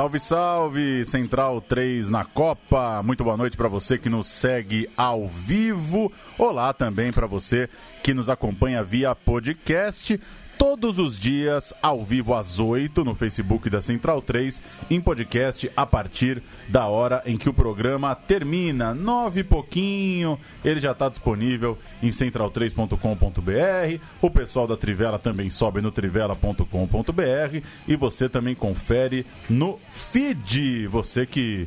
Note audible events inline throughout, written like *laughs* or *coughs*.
Salve, salve! Central 3 na Copa. Muito boa noite para você que nos segue ao vivo. Olá também para você que nos acompanha via podcast todos os dias, ao vivo às 8 no Facebook da Central 3, em podcast a partir da hora em que o programa termina. Nove e pouquinho, ele já está disponível em central3.com.br. O pessoal da Trivela também sobe no trivela.com.br e você também confere no feed. Você que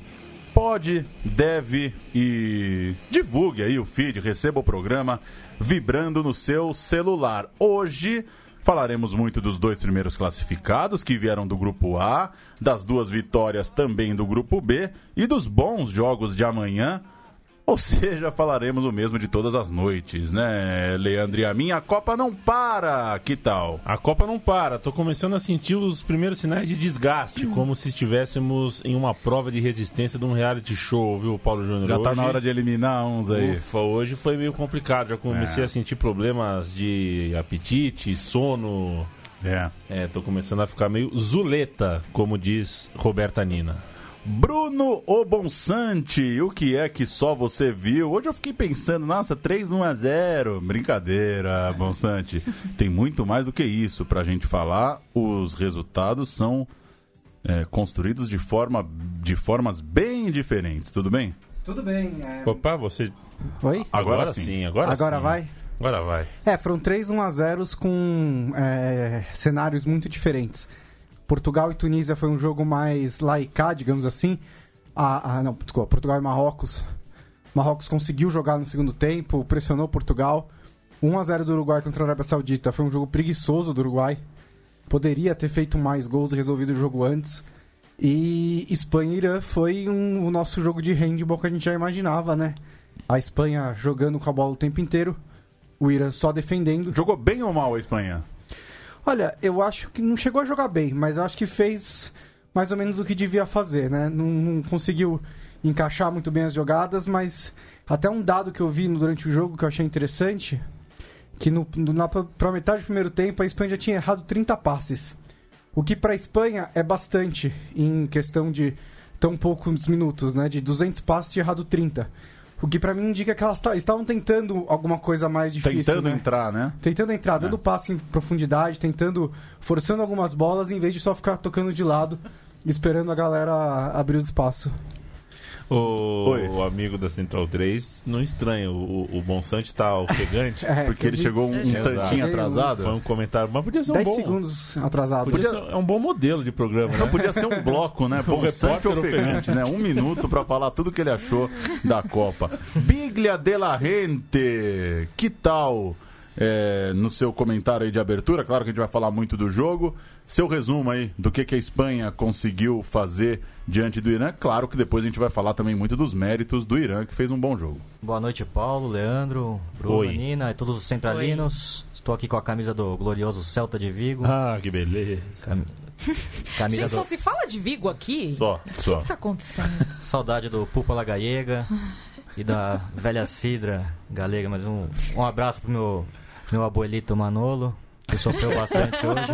pode, deve e divulgue aí o feed, receba o programa vibrando no seu celular. Hoje Falaremos muito dos dois primeiros classificados que vieram do grupo A, das duas vitórias também do grupo B e dos bons jogos de amanhã ou seja, falaremos o mesmo de todas as noites, né, Leandro e a minha? A Copa não para, que tal? A Copa não para, tô começando a sentir os primeiros sinais de desgaste, como se estivéssemos em uma prova de resistência de um reality show, viu, Paulo Júnior? Já tá hoje... tá na hora de eliminar uns aí. Ufa, hoje foi meio complicado, já comecei é. a sentir problemas de apetite, sono... É. É, tô começando a ficar meio zuleta, como diz Roberta Nina. Bruno Obonsante, o que é que só você viu? Hoje eu fiquei pensando, nossa, 3 1 a 0. Brincadeira, Bonsante. *laughs* Tem muito mais do que isso pra gente falar. Os resultados são é, construídos de, forma, de formas bem diferentes, tudo bem? Tudo bem. É... Opa, você. Oi? Agora, agora sim. sim. agora, agora sim. vai? Agora vai. É, foram 3 1 a 0 com é, cenários muito diferentes. Portugal e Tunísia foi um jogo mais laicá, digamos assim. Ah, ah, não, desculpa, Portugal e Marrocos. Marrocos conseguiu jogar no segundo tempo, pressionou Portugal. 1 a 0 do Uruguai contra a Arábia Saudita. Foi um jogo preguiçoso do Uruguai. Poderia ter feito mais gols e resolvido o jogo antes. E Espanha e Irã foi um, o nosso jogo de handball que a gente já imaginava, né? A Espanha jogando com a bola o tempo inteiro, o Irã só defendendo. Jogou bem ou mal a Espanha? Olha, eu acho que não chegou a jogar bem, mas eu acho que fez mais ou menos o que devia fazer, né? Não, não conseguiu encaixar muito bem as jogadas, mas até um dado que eu vi durante o jogo que eu achei interessante, que no, na, pra metade do primeiro tempo a Espanha já tinha errado 30 passes. O que para a Espanha é bastante em questão de tão poucos minutos, né? De 200 passes tinha errado 30. O que para mim indica que elas estavam tentando alguma coisa mais difícil. Tentando né? entrar, né? Tentando entrar, dando é. passe em profundidade, tentando, forçando algumas bolas, em vez de só ficar tocando de lado, esperando a galera abrir o espaço. O, o, amigo da Central 3 não estranha. O, o Bonsante tá ofegante. *laughs* é, porque ele chegou um, um tantinho atrasado. Foi um comentário, mas podia ser um 10 bom. segundos atrasado. Podia ser, é um bom modelo de programa. Né? Não podia ser um bloco, né? *laughs* Bonsante ofegante, né? Um minuto para falar tudo que ele achou da Copa. Biglia de la Rente, que tal? É, no seu comentário aí de abertura, claro que a gente vai falar muito do jogo, seu resumo aí do que, que a Espanha conseguiu fazer diante do Irã. Claro que depois a gente vai falar também muito dos méritos do Irã, que fez um bom jogo. Boa noite, Paulo, Leandro, Bruno, Oi. Nina e todos os centralinos. Oi. Estou aqui com a camisa do glorioso Celta de Vigo. Ah, que beleza. Cam... Camisa Gente, do... só se fala de Vigo aqui? Só, só. O que está acontecendo? *laughs* Saudade do Púpala Gallega *laughs* e da velha Cidra Galega. Mas um, um abraço pro meu, meu abuelito Manolo que sofreu bastante *laughs* hoje.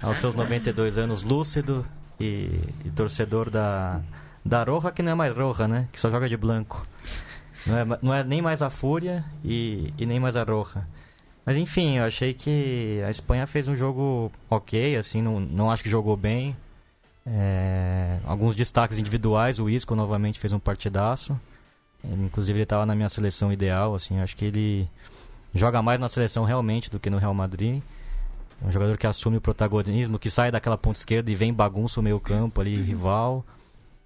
Aos seus 92 anos, lúcido e, e, torcedor da, da Roja, que não é mais Roja, né? Que só joga de blanco. Não é, não é nem mais a Fúria e, e nem mais a Roja. Mas enfim, eu achei que a Espanha fez um jogo ok, assim, não, não acho que jogou bem. É, alguns destaques individuais, o Isco novamente fez um partidaço. Ele, inclusive ele estava na minha seleção ideal, assim, acho que ele joga mais na seleção realmente do que no Real Madrid. É um jogador que assume o protagonismo, que sai daquela ponta esquerda e vem bagunça o meio campo ali, rival.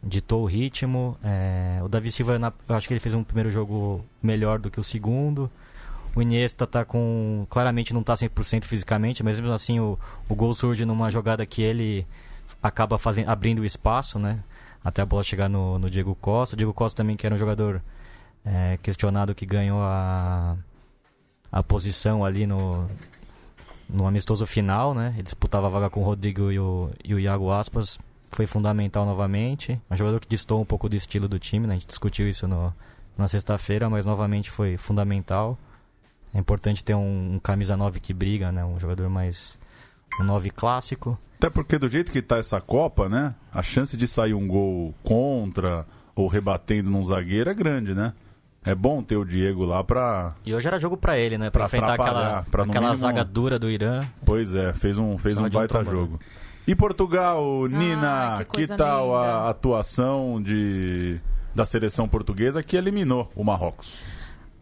Ditou o ritmo. É... o Davi Silva, eu acho que ele fez um primeiro jogo melhor do que o segundo. O Iniesta tá com. Claramente não está 100% fisicamente, mas mesmo assim o, o gol surge numa jogada que ele acaba fazendo, abrindo o espaço, né? Até a bola chegar no, no Diego Costa. O Diego Costa também, que era um jogador é, questionado que ganhou a, a posição ali no, no amistoso final, né? Ele disputava a vaga com o Rodrigo e o, e o Iago Aspas. Foi fundamental novamente. Um jogador que distou um pouco do estilo do time, né? A gente discutiu isso no, na sexta-feira, mas novamente foi fundamental. É importante ter um, um camisa 9 que briga, né? Um jogador mais um 9 clássico. Até porque do jeito que tá essa Copa, né? A chance de sair um gol contra ou rebatendo num zagueiro é grande, né? É bom ter o Diego lá pra. E hoje era jogo pra ele, né? Pra, Pra enfrentar aquela, pra aquela mínimo- zaga dura do Irã. Pois é, fez um, fez Só um um baita trombone. jogo. E Portugal, Nina, que que, coisa tal linda. a atuação de, da seleção portuguesa que eliminou o Marrocos?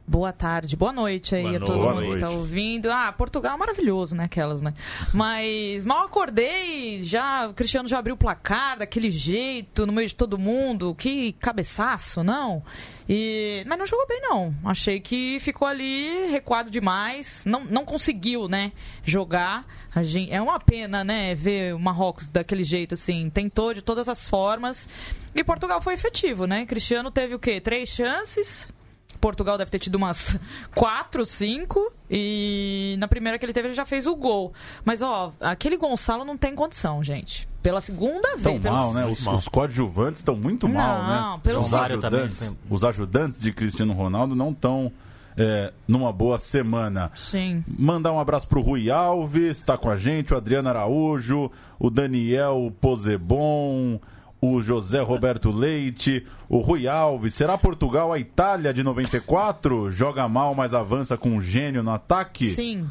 Boa tarde, boa noite aí Boa a todo noite. mundo que tá Boa noite. ouvindo. Ah, Portugal é maravilhoso, né? Aquelas, né? Mas mal acordei, já o Cristiano já abriu o placar daquele jeito, no meio de todo mundo. Que cabeçaço, não? E... Mas não jogou bem, não. Achei que ficou ali recuado demais. Não, não conseguiu, né? Jogar. Gente... É uma pena, né? Ver o Marrocos daquele jeito, assim. Tentou de todas as formas. E Portugal foi efetivo, né? Cristiano teve o quê? Três chances. Portugal deve ter tido umas quatro, cinco. E na primeira que ele teve, ele já fez o gol. Mas, ó, aquele Gonçalo não tem condição, gente. Pela segunda Tão vez. pelos- mal, né? Os, mal. os coadjuvantes estão muito mal, Não, né? pelo os, também ajudantes, foi- os ajudantes de Cristiano Ronaldo não estão numa boa semana. Sim. Mandar um abraço pro Rui Alves, tá com a gente, o Adriano Araújo, o Daniel Pozebon, o José Roberto Leite, o Rui Alves. Será Portugal a Itália de 94? Joga mal, mas avança com um gênio no ataque? Sim.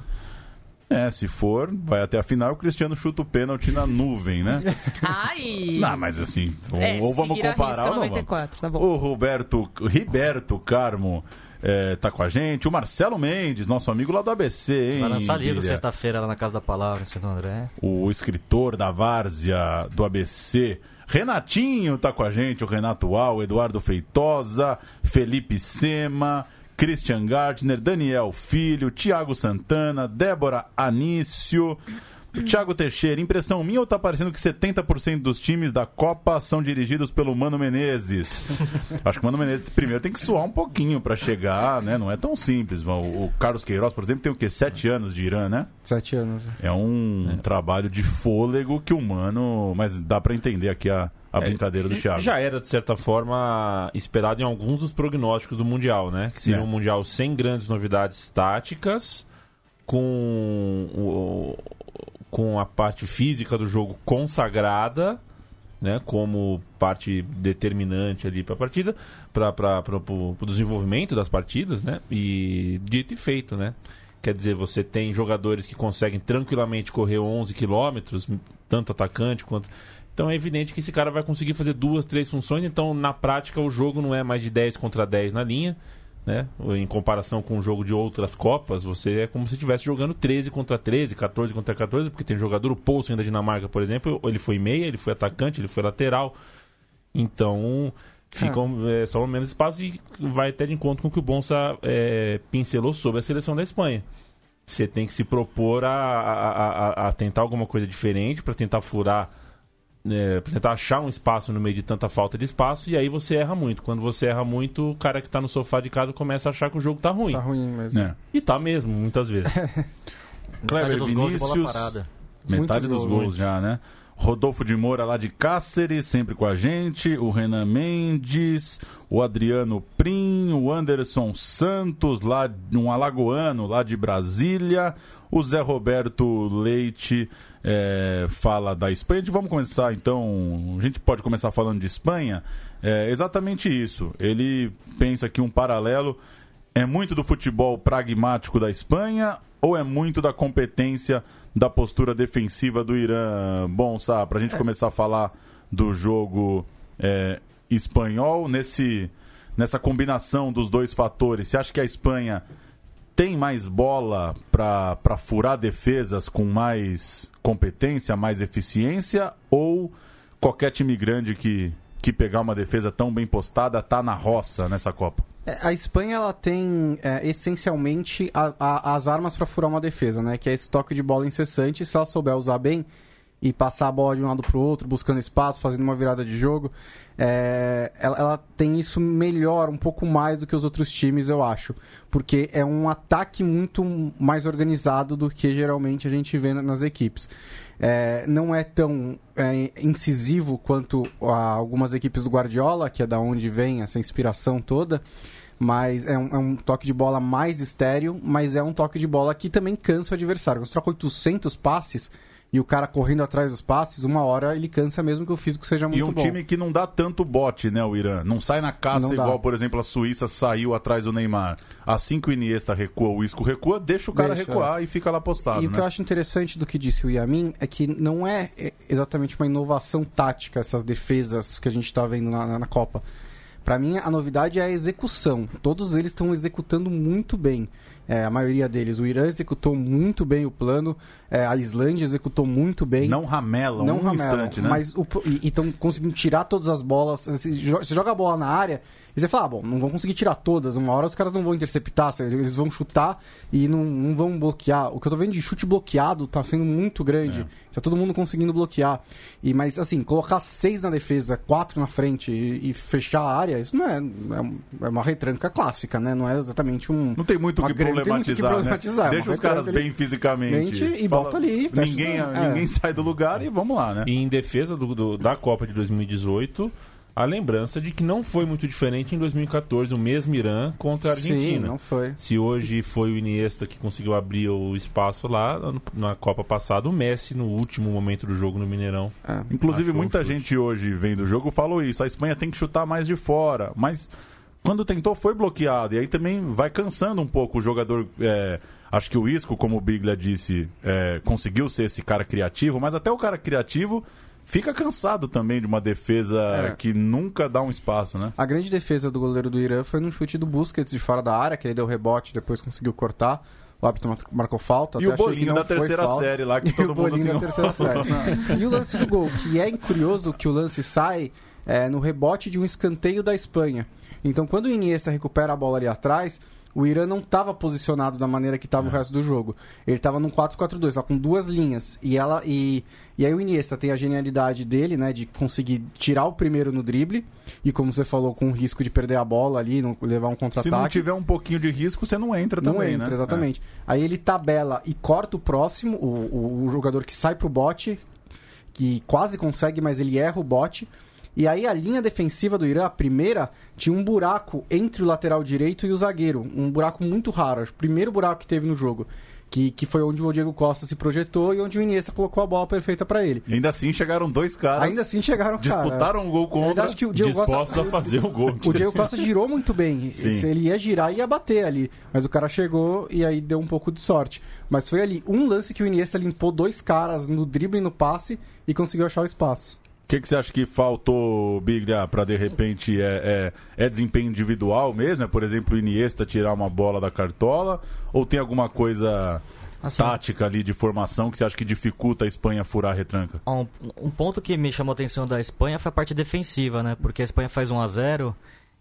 É, se for, vai até a final o Cristiano chuta o pênalti na nuvem, né? Ai. Não, mas assim, É, ou vamos comparar risca ou não vamos. 94, tá bom. O Roberto, o Riberto Carmo é, tá com a gente. O Marcelo Mendes, nosso amigo lá do ABC, hein? Vai lançar livro sexta-feira lá na Casa da Palavra, em Santo André. o escritor da Várzea do ABC. Renatinho tá com a gente, o Renato Al, Eduardo Feitosa, Felipe Sema, Christian Gardner, Daniel Filho, Tiago Santana, Débora Anício, Thiago Teixeira. Impressão minha ou tá parecendo que 70% dos times da Copa são dirigidos pelo Mano Menezes? *laughs* Acho que o Mano Menezes primeiro tem que suar um pouquinho pra chegar, né? Não é tão simples. O, o Carlos Queiroz, por exemplo, tem o quê? Sete anos de Irã, né? Sete anos. É um trabalho de fôlego que o Mano. Mas dá pra entender aqui a, a brincadeira do Thiago. Já era, de certa forma, esperado em alguns dos prognósticos do Mundial, né? Que seria É. um Mundial sem grandes novidades táticas, com, o- com a parte física do jogo consagrada, né? Como parte determinante ali para a partida, para o desenvolvimento das partidas, né? E dito e feito, né? Quer dizer, você tem jogadores que conseguem tranquilamente correr 11 quilômetros, tanto atacante quanto. Então é evidente que esse cara vai conseguir fazer duas, três funções. Então, na prática, o jogo não é mais de 10 contra 10 na linha. Né? Em comparação com o jogo de outras Copas, você é como se estivesse jogando 13 contra 13, 14 contra 14, porque tem jogador, o Poulsen da Dinamarca, por exemplo, ele foi meia, ele foi atacante, ele foi lateral. Então, ficam é, só menos espaço e vai até de encontro com o que o Bonsa é, pincelou sobre a seleção da Espanha. Você tem que se propor a, a, a- a tentar alguma coisa diferente para tentar furar, é, tentar achar um espaço no meio de tanta falta de espaço e aí você erra muito. Quando você erra muito, o cara que tá no sofá de casa começa a achar que o jogo tá ruim. Tá ruim mesmo. É. E tá mesmo, muitas vezes. *laughs* Clever Metade dos gols de bola Vinícius. parada. Metade dos gols, gols já, né? Rodolfo de Moura lá de Cáceres, sempre com a gente. O Renan Mendes, o Adriano Prim, o Anderson Santos, lá um alagoano lá de Brasília. O Zé Roberto Leite é, fala da Espanha. Vamos começar então. A gente pode começar falando de Espanha. É exatamente isso. Ele pensa que um paralelo é muito do futebol pragmático da Espanha ou é muito da competência da postura defensiva do Irã? Bom, Sá, para a gente começar a falar do jogo é, espanhol, nesse, nessa combinação dos dois fatores, você acha que a Espanha tem mais bola para furar defesas com mais competência, mais eficiência? Ou qualquer time grande que, que pegar uma defesa tão bem postada tá na roça nessa Copa? É, A Espanha ela tem é, essencialmente a- a- as armas para furar uma defesa, né? Que é esse toque de bola incessante. Se ela souber usar bem e passar a bola de um lado para o outro, buscando espaço, fazendo uma virada de jogo, é, ela, ela tem isso melhor, um pouco mais do que os outros times, eu acho. Porque é um ataque muito mais organizado do que geralmente a gente vê na- nas equipes. É, não é tão é, incisivo quanto algumas equipes do Guardiola, que é da onde vem essa inspiração toda, mas é um, é um toque de bola mais estéreo, mas é um toque de bola que também cansa o adversário. Você troca 800 passes e o cara correndo atrás dos passes, uma hora ele cansa mesmo que o físico seja muito E um bom. time que não dá tanto bote, né, o Irã? Não sai na caça Não dá. igual, por exemplo, a Suíça saiu atrás do Neymar. Assim que o Iniesta recua, o Isco recua, deixa o cara Deixa, recuar e fica lá postado, E o né? que eu acho interessante do que disse o Yamin é que não é é, exatamente uma inovação tática essas defesas que a gente está vendo na, na- na Copa. Para mim, a novidade é a execução. Todos eles estão executando muito bem. É, a maioria deles. O Irã executou muito bem o plano, é, a Islândia executou muito bem. Não ramelam não um ramelam, instante, né? Mas o, e estão conseguindo tirar todas as bolas. Você você joga a bola na área e você fala, ah, bom, não vão conseguir tirar todas. Uma hora os caras não vão interceptar, eles vão chutar e não, não vão bloquear. O que eu tô vendo de chute bloqueado tá sendo muito grande. É. Tá todo mundo conseguindo bloquear. E, mas assim, colocar seis na defesa, quatro na frente e, e fechar a área, isso não é, é é uma retranca clássica, né? Não é exatamente um. Não tem muito o que grande- não tem muito o que problematizar, né? é Deixa os caras bem fisicamente. Mente e bota ali, fecha Ninguém, os- é. ninguém sai do lugar e vamos lá, né? E em defesa do- do- da Copa de 2018, a lembrança de que não foi muito diferente em 2014, o mesmo Irã contra a Sim, Argentina. não foi. Se hoje foi o Iniesta que conseguiu abrir o espaço lá, na Copa passada, o Messi no último momento do jogo no Mineirão. É. Inclusive, muita um gente hoje vendo o jogo falou isso. A Espanha tem que chutar mais de fora. Mas quando tentou, foi bloqueado. E aí também vai cansando um pouco o jogador. é, acho que o Isco, como o Biglia disse, é, conseguiu ser esse cara criativo. Mas até o cara criativo fica cansado também de uma defesa É. que nunca dá um espaço, né? A grande defesa do goleiro do Irã foi num chute do Busquets de fora da área, que ele deu rebote depois conseguiu cortar. O árbitro mar- marcou falta. E o bolinho da terceira falta. série lá, que *laughs* E todo o mundo bolinho da assim, terceira série. E o lance do gol, que é curioso que o lance sai é, no rebote de um escanteio da Espanha. Então, quando o Iniesta recupera a bola ali atrás, o Irã não estava posicionado da maneira que estava o resto do jogo. Ele estava num 4-4-2, lá com duas linhas. E ela e, e aí o Iniesta tem a genialidade dele, né, de conseguir tirar o primeiro no drible e como você falou, com o risco de perder a bola ali, não levar um Se não contra-ataque. tiver um pouquinho de risco, você não entra Não também, entra, né? exatamente. Aí ele tabela e corta o próximo, o, o, o jogador que sai pro bote, que quase consegue, mas ele erra o bote. E aí a linha defensiva do Irã, a primeira, tinha um buraco entre o lateral direito e o zagueiro. Um buraco muito raro, o primeiro buraco que teve no jogo. Que, que foi onde o Diego Costa se projetou e onde o Iniesta colocou a bola perfeita para ele. E ainda assim chegaram dois caras. Ainda assim chegaram, cara. disputaram o gol Na contra. verdade, que o Diego dispostos Costa, a fazer o gol. o Diego Costa girou muito bem. Sim. Ele ia girar, ia bater ali. Mas o cara chegou e aí deu um pouco de sorte. Mas foi ali um lance que o Iniesta limpou dois caras no drible e no passe e conseguiu achar o espaço. O que, que você acha que faltou, Biglia, para de repente é, é, é desempenho individual mesmo? É, por exemplo, o Iniesta tirar uma bola da cartola? Ou tem alguma coisa Assim, tática ali de formação que você acha que dificulta a Espanha furar a retranca? Um, um ponto que me chamou a atenção da Espanha foi a parte defensiva, né? Porque a Espanha faz 1 a 0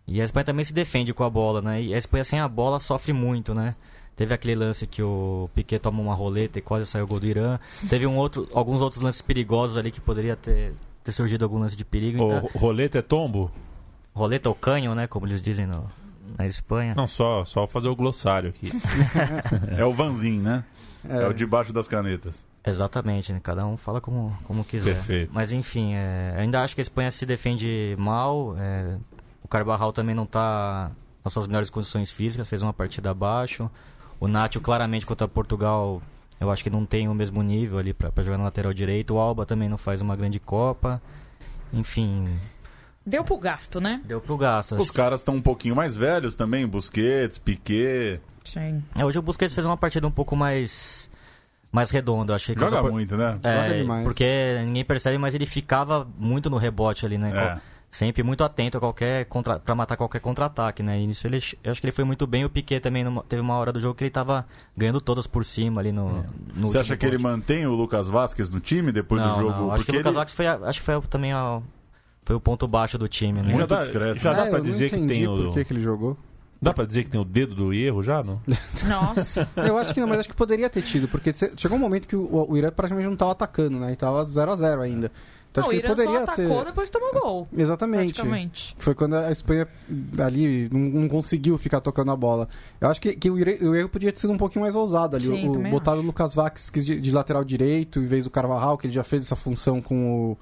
e a Espanha também se defende com a bola, né? E a Espanha sem a bola sofre muito, né? Teve aquele lance que o Piquet toma uma roleta e quase saiu o gol do Irã. Teve um outro, alguns outros lances perigosos ali que poderia ter, ter surgido algum lance de perigo. Então, O roleta é tombo? roleta ou canhão, né? Como eles dizem no, na Espanha. Não, só, só fazer o glossário aqui. *laughs* É o Vanzin, né? É, o debaixo das canetas. Exatamente, né? cada um fala como, como quiser. Perfeito. Mas enfim, é, ainda acho que a Espanha se defende mal. é, o Carvajal também não está nas suas melhores condições físicas, fez uma partida abaixo. O Nacho, claramente, contra Portugal, eu acho que não tem o mesmo nível ali para jogar na lateral direito. O Alba também não faz uma grande Copa. Enfim, Deu pro gasto, né? deu pro gasto. Os caras estão um pouquinho mais velhos também, Busquets, Piquet. Sim. é, hoje o Busquets fez uma partida um pouco mais, mais redonda. Achei que Joga Por- muito, né? É, Joga demais. porque ninguém percebe, mas ele ficava muito no rebote ali, né? É. Sempre muito atento a qualquer contra para matar qualquer contra-ataque, né? E nisso ele, eu acho que ele foi muito bem. O Piquet também numa- teve uma hora do jogo que ele tava ganhando todas por cima ali no. no Você acha que ele ponto. mantém o Lucas Vasquez no time depois não, do jogo? Não, acho que o Lucas ele- Vasquez foi, acho que foi também a- foi o ponto baixo do time, né? Muito já dá, discreto, Já dá É, não dizer que tem por o. que, que ele jogou. Dá pra dizer que tem o dedo do erro já, não? *laughs* Nossa. Eu acho que não, mas acho que poderia ter tido, porque chegou um momento que o, o Irã praticamente não estava atacando, né? E tava 0x0 ainda. Então Não, acho que ele só poderia atacou, ter. depois tomou gol. Exatamente. Praticamente. Foi quando a Espanha ali não, não conseguiu ficar tocando a bola. Eu acho que, que o, erro podia ter sido um pouquinho mais ousado ali. Sim, o, botar o Lucas Vasquez de, de lateral direito em vez do Carvajal, que ele já fez essa função com o,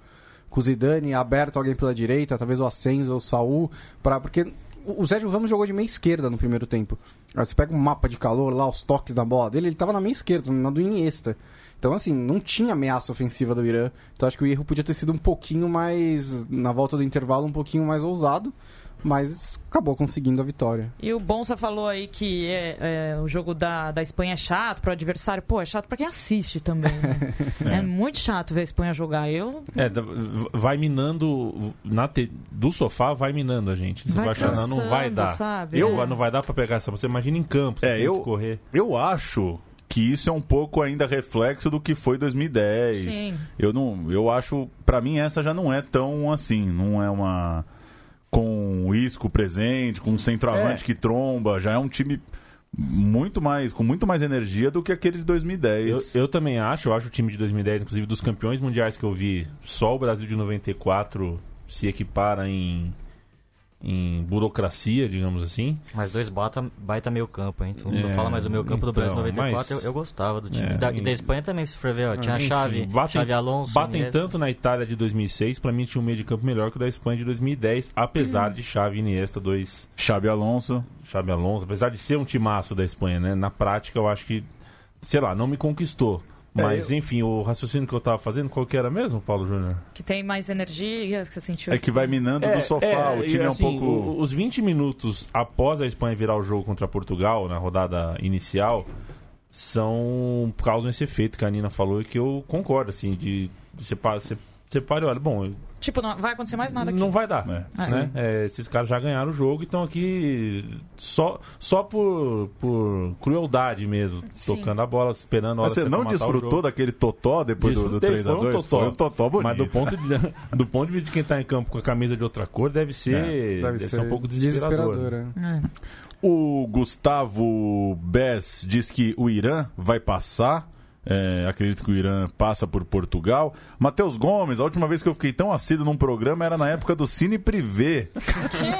com o Zidane, aberto alguém pela direita, talvez o Ascenso ou o Saul, pra, porque o o Sérgio Ramos jogou de meia esquerda no primeiro tempo. Aí você pega um mapa de calor lá, os toques da bola dele, ele tava na meia esquerda, na do Iniesta. Então, assim, não tinha ameaça ofensiva do Irã. Então, acho que o erro podia ter sido um pouquinho mais, na volta do intervalo, um pouquinho mais ousado. Mas acabou conseguindo a vitória. E o Bonsa falou aí que é, é, o jogo da, da Espanha é chato para o adversário. Pô, é chato para quem assiste também. Né? *laughs* é. é. muito chato ver a Espanha jogar. Eu. É, vai minando. Na te, do sofá, vai minando a gente. Você vai, vai achando, não vai dar. Sabe? Eu, é. Não vai dar para pegar essa. Você imagina em campo, você é, eu, correr. Eu acho que isso é um pouco ainda reflexo do que foi 2010. Sim. Eu não, eu acho, para mim essa já não é tão assim, não é uma com o Isco presente, com um centroavante é. que tromba, já é um time muito mais com muito mais energia do que aquele de 2010. Eu, eu, também acho, eu acho o time de 2010, inclusive dos campeões mundiais que eu vi, só o Brasil de 94 se equipara em em burocracia, digamos assim. Mas dois bata, baita meio campo, hein? Todo mundo é, fala, mas o meio campo então, do Brasil 94 mas... eu, eu, gostava do time. É, da, e da Espanha também, se for ver, ó, tinha a Chave, batem, Chave Alonso. Batem tanto na Itália de 2006, pra mim tinha um meio de campo melhor que o da Espanha de 2010, apesar hum. de Chave e Iniesta, dois... Chave Alonso. Chave Alonso, apesar de ser um timaço da Espanha, né? Na prática, eu acho que, sei lá, não me conquistou. É, Mas, é, eu... enfim, o raciocínio que eu tava fazendo, qual que era mesmo, Paulo Júnior? Que tem mais energia, que você sentiu. É que vai minando é, do sofá, é, o time assim, é um assim, pouco... Os 20 minutos após a Espanha virar o jogo contra Portugal, na rodada inicial, são... causam esse efeito que a Nina falou e que eu concordo, assim, de, de você, você, você para e olha, bom, Tipo, não vai acontecer mais nada aqui. Não vai dar. É. Né? É, esses caras já ganharam o jogo e estão aqui só, só por, por crueldade mesmo, Sim. tocando a bola, esperando a hora Mas você não desfrutou daquele totó depois do, do 3x2? Um foi um totó bonito. Mas do ponto, de, *laughs* do ponto de vista de quem está em campo com a camisa de outra cor, deve ser, é. deve, deve ser, ser, um pouco desesperador. desesperador é. O Gustavo Bess diz que o Irã vai passar é, acredito que o Irã passa por Portugal. Matheus Gomes, a última vez que eu fiquei tão assíduo num programa era na época do Cine Privé.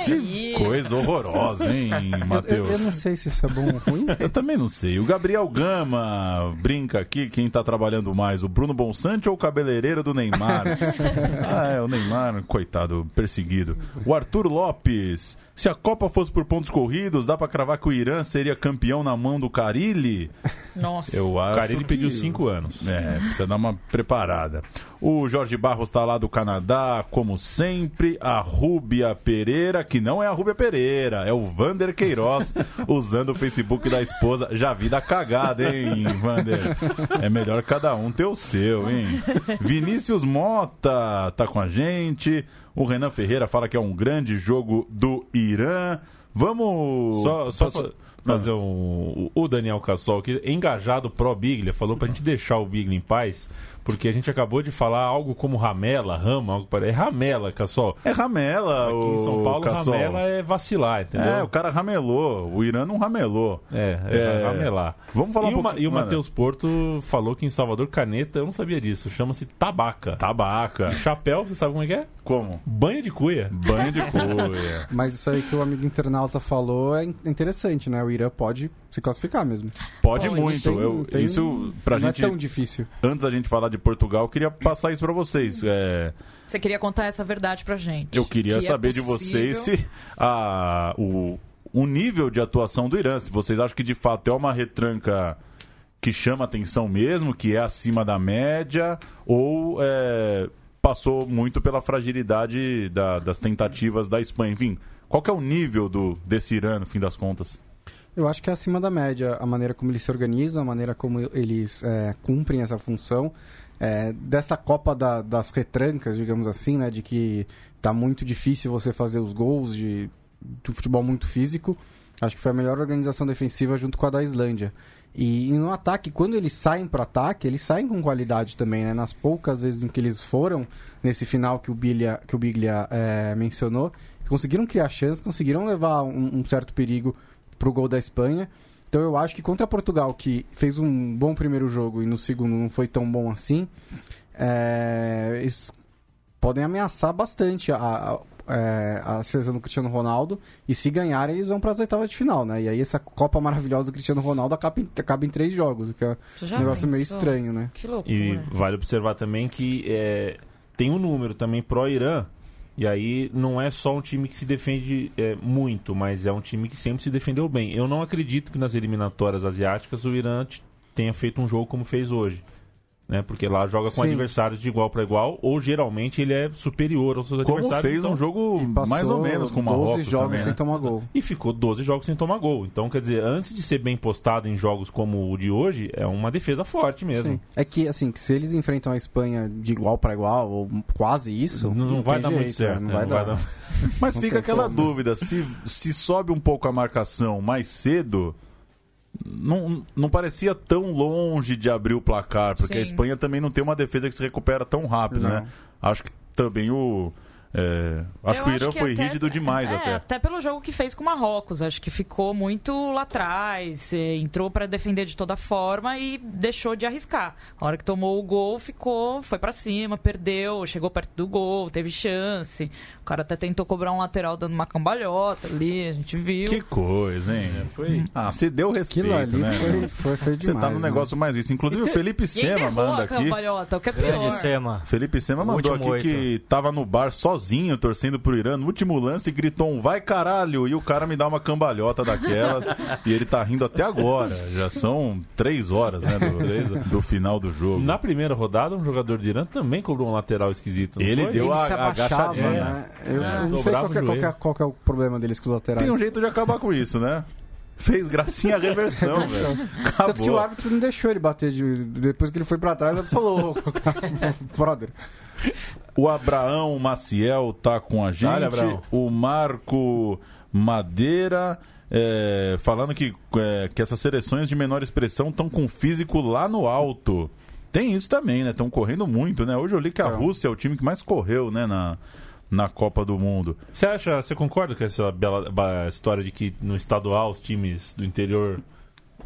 Que, coisa horrorosa, hein, Matheus? Eu, eu, não sei se isso é bom ou ruim. eu também não sei. O Gabriel Gama brinca aqui, quem tá trabalhando mais, o Bruno Bonsante ou o cabeleireiro do Neymar? *laughs* ah, é, o Neymar, coitado, perseguido. O Arthur Lopes. Se a Copa fosse por pontos corridos, dá para cravar que o Irã seria campeão na mão do Carilli? *laughs* Nossa. Eu acho o Carilli que... pediu cinco anos. É, precisa dar uma preparada. O Jorge Barros está lá do Canadá, como sempre. A Rúbia Pereira, que não é a Rúbia Pereira, é o Vander Queiroz, *laughs* usando o Facebook da esposa. Já vi da cagada, hein, Vander? É melhor cada um ter o seu, hein? *laughs* Vinícius Mota tá com a gente. O Renan Ferreira fala que é um grande jogo do Irã. Vamos. Só, só fazer um. O Daniel Cassol, que é engajado pró-Biglia, falou pra gente deixar o Biglia em paz porque a gente acabou de falar algo como ramela, rama, algo para é ramela, Cassol. É ramela, Aqui em São Paulo, Cassol. ramela é vacilar, entendeu? É, o cara ramelou, o Irã não ramelou. É, é, é... ramelar. Vamos falar e um pouco... E o Matheus Porto falou que em Salvador caneta, eu não sabia disso, chama-se tabaca. Tabaca. E chapéu, você sabe como é que é? Como? Banho de cuia. Banho de cuia. *laughs* Mas isso aí que o amigo internauta falou é interessante, né? O Irã pode se classificar mesmo. Pode, pode muito. Tem, eu, tem, isso pra não é gente. é tão difícil. Antes da gente falar de Portugal, eu queria passar isso para vocês. É... Você queria contar essa verdade pra gente? Eu queria que é saber é de vocês se a, o, o nível de atuação do Irã, se vocês acham que de fato é uma retranca que chama atenção mesmo, que é acima da média, ou é, passou muito pela fragilidade da, das tentativas da Espanha. Enfim, qual é o nível do, desse Irã, no fim das contas? Eu acho que é acima da média a maneira como eles se organizam, a maneira como eles é, cumprem essa função. É, dessa Copa da, das retrancas, digamos assim, né, de que tá muito difícil você fazer os gols de, de futebol muito físico. Acho que foi a melhor organização defensiva junto com a da Islândia. E, e no ataque, quando eles saem para ataque, eles saem com qualidade também, né? Nas poucas vezes em que eles foram, nesse final que o Biglia, que o Biglia é, mencionou, conseguiram criar chances, conseguiram levar um, um certo perigo para o gol da Espanha. Então eu acho que contra Portugal, que fez um bom primeiro jogo e no segundo não foi tão bom assim, é, eles podem ameaçar bastante a, a, é, a seleção do Cristiano Ronaldo e se ganharem eles vão para as oitavas de final, né? E aí essa Copa maravilhosa do Cristiano Ronaldo acaba em, acaba em três jogos, o que é um negócio meio estranho, né? Que loucura. E vale observar também que é, tem um número também pró-Irã e aí não é só um time que se defende é, muito, mas é um time que sempre se defendeu bem. Eu não acredito que nas eliminatórias asiáticas o Irã tenha feito um jogo como fez hoje. Né? Porque lá joga com Sim. adversários de igual para igual, ou geralmente ele é superior aos seus Como adversários. fez então- um jogo mais ou menos com o 12 Marrocos jogos também, sem né? tomar gol. E ficou 12 jogos sem tomar gol. Então, quer dizer, antes de ser bem postado em jogos como o de hoje, é uma defesa forte mesmo. Sim. É que, assim, se eles enfrentam a Espanha de igual para igual, ou quase isso, Não, não vai tem dar jeito, muito certo. né? né? Não vai dar. Mas Não fica aquela como. dúvida, se, se sobe um pouco a marcação mais cedo, não, não parecia tão longe de abrir o placar, porque a Sim. Espanha também não tem uma defesa que se recupera tão rápido, Não. né? Acho que também o... é, acho Eu que o Irã foi até- rígido demais é, até. Até pelo jogo que fez com o Marrocos. Acho que ficou muito lá atrás, eh, entrou para defender de toda forma e deixou de arriscar. A hora que tomou o gol, ficou, foi para cima, perdeu, chegou perto do gol, teve chance. O cara até tentou cobrar um lateral dando uma cambalhota ali, a gente viu. Que coisa, hein? Foi. Ah, se deu respeito, ali né? foi, foi, foi Você demais. tá no né? negócio mais visto. Inclusive o Felipe E Sema manda a aqui. cambalhota, o que é pior. Felipe Sema mandou aqui último que tava no bar sozinho, torcendo pro Irã. No último lance, gritou um vai caralho. E o cara me dá uma cambalhota daquelas. *laughs* e ele tá rindo até agora. Já são três horas, né? Do, do final do jogo. Na primeira rodada, um jogador de Irã também cobrou um lateral esquisito. Ele foi? deu Ele a- se a abaixava, agachadinha. né? Eu É, não sei qual que, é, o qual, que é, qual que é o problema deles com os laterais. Tem um jeito de acabar com isso, né? Fez gracinha a reversão, *laughs* velho. Tanto que o árbitro não deixou ele bater. de- depois que ele foi pra trás, ele falou: *laughs* Brother. O Abraão Maciel tá com a gente. O Marco Madeira. é, falando que, é, que essas seleções de menor expressão estão com o físico lá no alto. Tem isso também, né? Estão correndo muito, né? Hoje eu li que a É. Rússia é o time que mais correu, né? Na, na Copa do Mundo. Você acha, você concorda com essa bela história de que no estadual os times do interior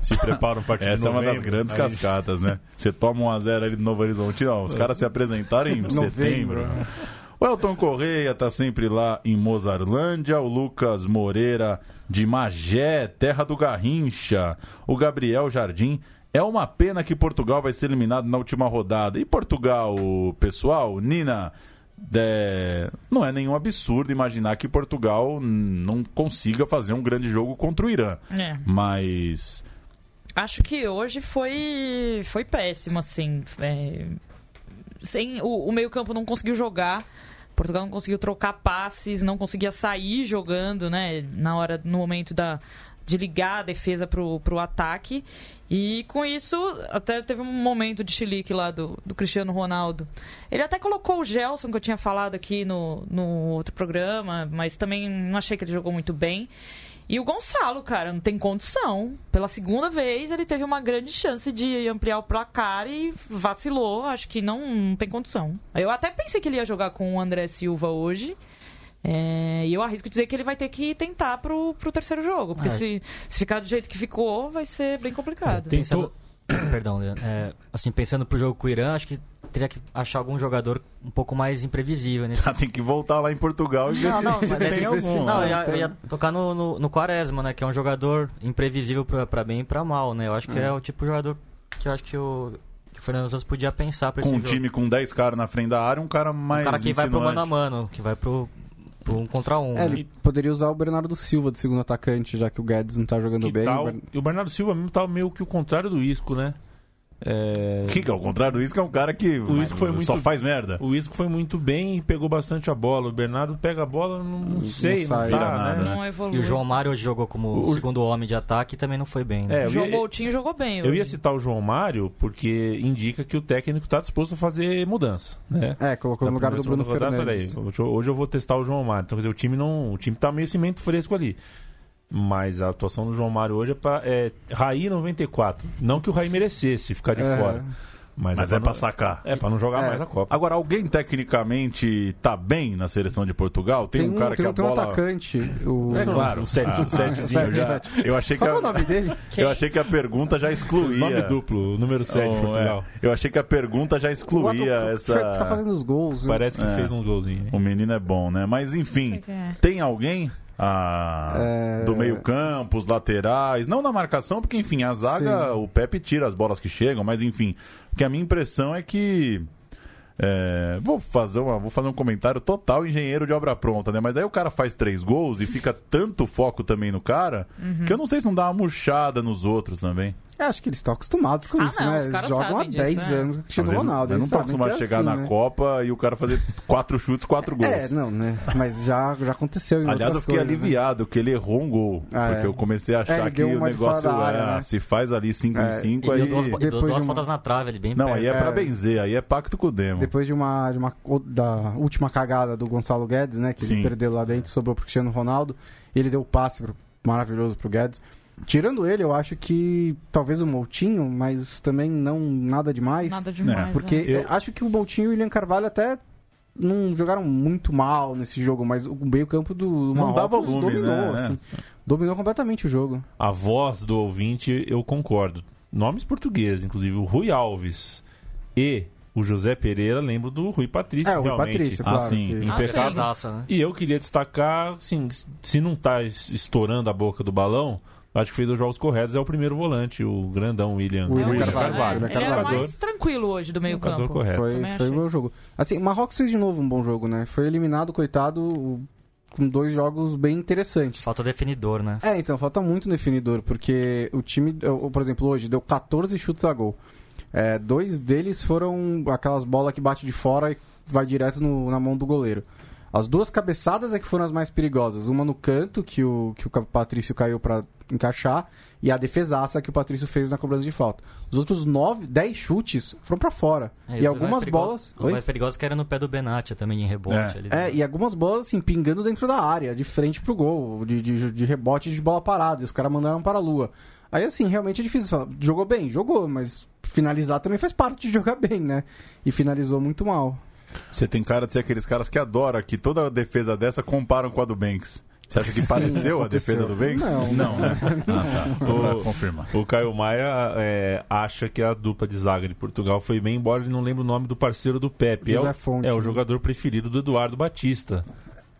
se preparam para partir de Essa é uma das novembro? grandes Aí- cascatas, né? Você toma um a 0 ali no Novo Horizonte, não. Os caras se apresentarem em *laughs* Novembro, setembro. né? O Elton Correia tá sempre lá em Mozarlândia. O Lucas Moreira de Magé, terra do Garrincha. O Gabriel Jardim. É uma pena que Portugal vai ser eliminado na última rodada. E Portugal, pessoal, Nina, é, não é nenhum absurdo imaginar que Portugal não consiga fazer um grande jogo contra o Irã. É. Mas Acho que hoje foi, foi péssimo, assim. É, sem, o, o meio-campo não conseguiu jogar. Portugal não conseguiu trocar passes, não conseguia sair jogando, né? Na hora, no momento da, de ligar a defesa pro, pro ataque. E com isso, até teve um momento de chilique lá do, do Cristiano Ronaldo. Ele até colocou o Gelson, que eu tinha falado aqui no, no outro programa, mas também não achei que ele jogou muito bem. E o Gonçalo, cara, não tem condição. Pela segunda vez, ele teve uma grande chance de ampliar o placar e vacilou. Acho que não, não tem condição. Eu até pensei que ele ia jogar com o André Silva hoje. É, e eu arrisco dizer que ele vai ter que tentar pro, pro terceiro jogo. Porque é. se, se ficar do jeito que ficou, vai ser bem complicado. Tem- Pensando, *coughs* perdão, Leandro. É, assim, pensando pro jogo com o Irã, acho que teria que achar algum jogador um pouco mais imprevisível nesse *laughs* Ah, tem que voltar lá em Portugal e ver Não, se, não, se tem nesse- algum. Não, né? eu ia, eu ia tocar no, no, no Quaresma, né? Que é um jogador imprevisível pra, pra bem e pra mal, né? Eu acho que é o tipo de jogador que eu acho que o, que o Fernando Santos podia pensar pra esse Com um jogo. time com 10 caras na frente da área, um cara mais. um cara que vai pro mano a insinuante. mano, que vai pro, pro um contra um. É, né? ele poderia usar o Bernardo Silva de segundo atacante, já que o Guedes não tá jogando Que bem. tal- O Bern- E o Bernardo Silva mesmo tá meio que o contrário do Isco, né? É, Que, que é o contrário do Isco, é um cara que O Isco foi muito- só faz merda. O Isco foi muito bem e pegou bastante a bola. O Bernardo pega a bola, não, não sei, não, sai. tá, Vira nada, né? né? Não evolui. E o João Mário hoje jogou como O- segundo homem de ataque e também não foi bem. Né? É, O João Moutinho jogou bem. Eu hoje. ia citar o João Mário porque indica que o técnico está disposto a fazer mudança, né? É, colocou Na no lugar do Bruno rodada, Fernandes. peraí, hoje eu- hoje eu vou testar o João Mário. Então, quer dizer, o time não, o time tá meio cimento fresco ali. Mas a atuação do João Mário hoje é para é, Raí 94. Não que o Raí merecesse ficar de É. fora. Mas, Mas é é pra pra sacar. é pra não jogar É. mais a Copa. Agora, alguém tecnicamente tá bem na seleção de Portugal? Tem, um cara tem que a tem um bola. atacante. O... É claro, o sete- Ah, setezinho já- sete. Eu achei que Qual é a, o nome dele? *laughs* eu achei que a pergunta já excluía. Nome duplo, o número 7 de Oh, Portugal. é. Eu achei que a pergunta já excluía O- o- essa. Tá fazendo os gols. Parece que É. fez um golzinho. O menino é bom, né? Mas enfim, é. tem alguém ah, É. do meio-campo, os laterais, não na marcação, porque enfim, a zaga, Sim. o Pepe tira as bolas que chegam, mas enfim, porque a minha impressão é que. é, vou, fazer uma, vou fazer um comentário total engenheiro de obra pronta, né? Mas daí o cara faz três gols e fica tanto foco também no cara Uhum. que eu não sei se não dá uma murchada nos outros também. É, acho que eles estão acostumados com Ah, isso, não, né? os Eles caras jogam há sabem 10 disso, é. anos com o Cristiano Ronaldo. eu não sabem acostumado a é chegar assim, na né? Copa e o cara fazer quatro chutes, quatro gols. É, não, né? Mas já, já aconteceu em Aliás, eu fiquei coisas, né? aliviado que ele errou um gol. Ah, porque é. eu comecei a É, achar ele que o negócio área, é, né? se faz ali 5 É, em 5, E aí. deu duas, deu duas uma- faltas na trave ali, bem Não, perto. aí é pra É. benzer, aí é pacto com o demo. Depois de uma, de uma da última cagada do Gonçalo Guedes, né? Que Sim. ele perdeu lá dentro, sobrou pro Cristiano Ronaldo. Ele deu o passe pro- maravilhoso pro Guedes. Tirando ele, eu acho que talvez o Moutinho, mas também não nada demais. Nada demais. Porque né? Eu- é, acho que o Moutinho e o William Carvalho até não jogaram muito mal nesse jogo, mas o meio-campo do Não dá Marrocos volume, dominou, né? assim. Dominou completamente o jogo. A voz do ouvinte, eu concordo. Nomes portugueses, inclusive o Rui Alves e o José Pereira, lembro do Rui Patrício, É, o realmente. Patrício, Ah, claro. sim. que- Em Ah. Zaça, né? E eu queria destacar, assim, se não tá es- estourando a boca do balão, acho que fez os jogos corretos, é o primeiro volante, o grandão William, O William William Carvalho. Carvalho. Ele era Carvalho. mais tranquilo hoje do meio campo. correto. Foi, também foi o meu jogo. Assim, o Marrocos fez de novo um bom jogo, né? Foi eliminado, coitado, com dois jogos bem interessantes. Falta definidor, né? É, então, falta muito definidor, porque o time, por exemplo, hoje deu 14 chutes a gol. É, dois deles foram aquelas bolas que bate de fora e vai direto no- na mão do goleiro. As duas cabeçadas é que foram as mais perigosas. Uma no canto, que o, que o Patrício caiu pra encaixar, e a defesaça que o Patrício fez na cobrança de falta. Os outros nove, 10 chutes foram pra fora. É, e algumas bolas. Os Oi? mais perigosos que era no pé do Benatia também, em rebote. É. ali. É, e algumas bolas, assim, pingando dentro da área, de frente pro gol, de, de, de rebote de bola parada, e os caras mandaram para a lua. Aí, assim, realmente é difícil falar. Jogou bem? Jogou, mas finalizar também faz parte de jogar bem, né? E finalizou muito mal. Você tem cara de ser aqueles caras que adoram que toda defesa dessa comparam com a do Banks. Você acha que pareceu a defesa do Banks? Não. Não, né? Ah, tá. *laughs* Só pra O- confirmar. O Caio Maia é, acha que a dupla de zaga de Portugal foi bem, embora ele não lembre o nome do parceiro do Pepe. É José o, Fonte, é o né? jogador preferido do Eduardo Batista.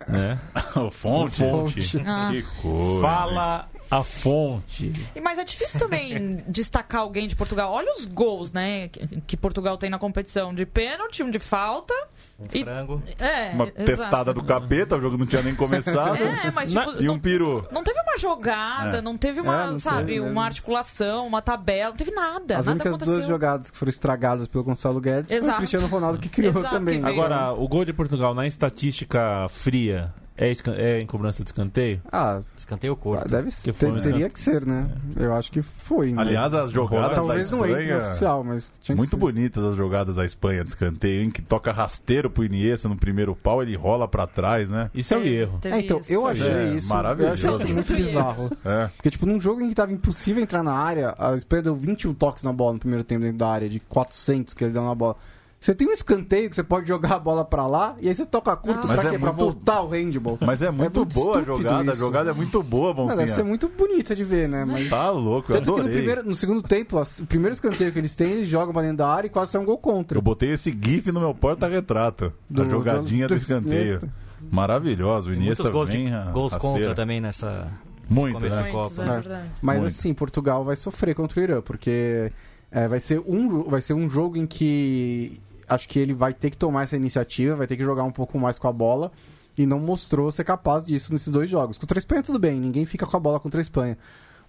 Né? *laughs* O fonte? Fonte. Ah. Que coisa. Fala a fonte. E- Mas é difícil também *laughs* destacar alguém de Portugal. Olha os gols, né, que, Portugal tem na competição. De pênalti, um de falta. Um E- frango. É, Uma exato. testada do capeta, o jogo não tinha nem começado. É, mas tipo, E um não, peru. não teve uma jogada, É. não teve uma, É, não sabe, teve, uma articulação, uma tabela, não teve nada. As nada únicas aconteceu. duas jogadas que foram estragadas pelo Gonçalo Guedes foi o Exato. Cristiano Ronaldo que criou Exato, também. que. Agora, o gol de Portugal na estatística fria é, é em cobrança de escanteio? Ah, Escanteio curto. deve Que ser. foi, né? teria que ser, né? Eu acho que foi. né? Aliás, as jogadas Talvez da não entre no Espanha... oficial, mas tinha que Muito ser. bonitas as jogadas da Espanha de escanteio, hein? Que toca rasteiro pro Iniesta no primeiro pau, ele rola pra trás, né? Isso é o Teve- erro. É, então, isso. eu achei É, isso. maravilhoso. Eu achei isso muito bizarro. É. Porque, tipo, num jogo em que tava impossível entrar na área, a Espanha deu 21 toques na bola no primeiro tempo dentro da área, de 400 que ele deu na bola. Você tem um escanteio que você pode jogar a bola pra lá, e aí você toca curto Ah. pra é Pra muito- voltar o handball. Mas é muito muito boa a jogada, a isso. jogada é muito boa, Não, deve ser muito bonita de ver, né? Mas... Tá louco, eu Tanto que no, adorei. primeiro, no segundo tempo, o primeiro escanteio que eles têm, eles jogam pra dentro da área e quase sai um gol contra. Eu botei esse gif no meu porta-retrato. Do- a jogadinha do, do- do escanteio. Iniesta. Maravilhoso. O Iniesta gols, vem de, gols contra também nessa. Muito, né? da Muitos, Copa. é É. verdade. Mas Muito. assim, Portugal vai sofrer contra o Irã, porque é, vai, ser um, vai ser um jogo em que acho que ele vai ter que tomar essa iniciativa, vai ter que jogar um pouco mais com a bola e não mostrou ser capaz disso nesses dois jogos. Contra a Espanha tudo bem, ninguém fica com a bola contra a Espanha.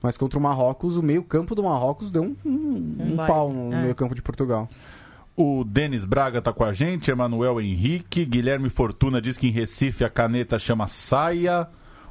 Mas contra o Marrocos, o meio-campo do Marrocos deu um, um, um Um pau no é. meio-campo de Portugal. O Denis Braga tá com a gente, Emanuel Henrique, Guilherme Fortuna diz que em Recife a caneta chama saia.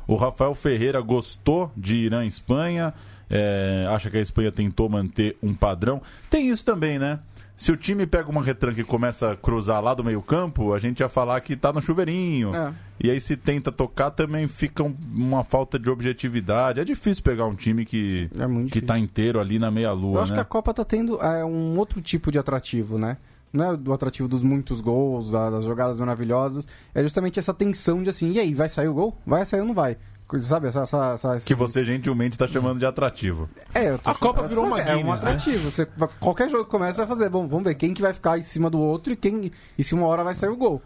O Rafael Ferreira gostou de Irã e Espanha, é, acha que a Espanha tentou manter um padrão. Tem isso também, né? Se o time pega uma retranca e começa a cruzar lá do meio campo, a gente ia falar que tá no chuveirinho. É. E aí se tenta tocar também fica um- uma falta de objetividade. É difícil pegar um time que, É que tá inteiro ali na meia-lua, Eu acho né? que a Copa tá tendo é, um outro tipo de atrativo, né? Não é do atrativo dos muitos gols, da- das jogadas maravilhosas. É justamente essa tensão de assim, e aí, vai sair o gol? Vai sair ou não vai? Sabe? Essa, essa, essa- Que você gentilmente tá chamando de atrativo. É, eu tô A Copa virou uma fazendo- É um Guinness, né? atrativo. Você, qualquer jogo que começa vai fazer. Bom, vamos ver quem que vai ficar em cima do outro e quem e se uma hora vai sair o gol.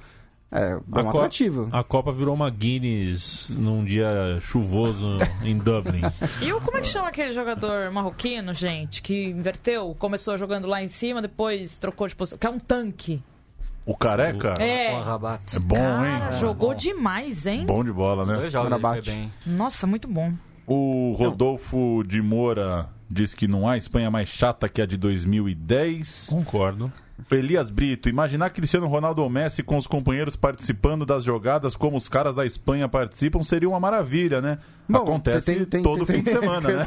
É, é um A Copa- atrativo. A Copa virou uma Guinness num dia chuvoso em Dublin. *laughs* E o, como é que chama aquele jogador marroquino, gente, que inverteu? Começou jogando lá em cima, depois trocou de posição. Que é um tanque. O careca É. Com a Rabat. é bom, Cara, hein? jogou bom. demais, hein? Bom de bola, né? Dois jogos bem. Nossa, muito bom. O Rodolfo de Moura diz que não há Espanha mais chata que a de 2010. Concordo. Elias Brito, imaginar Cristiano Ronaldo ou Messi com os companheiros participando das jogadas como os caras da Espanha participam seria uma maravilha, né? Bom, Acontece tem- tem- todo tem- fim de semana, né?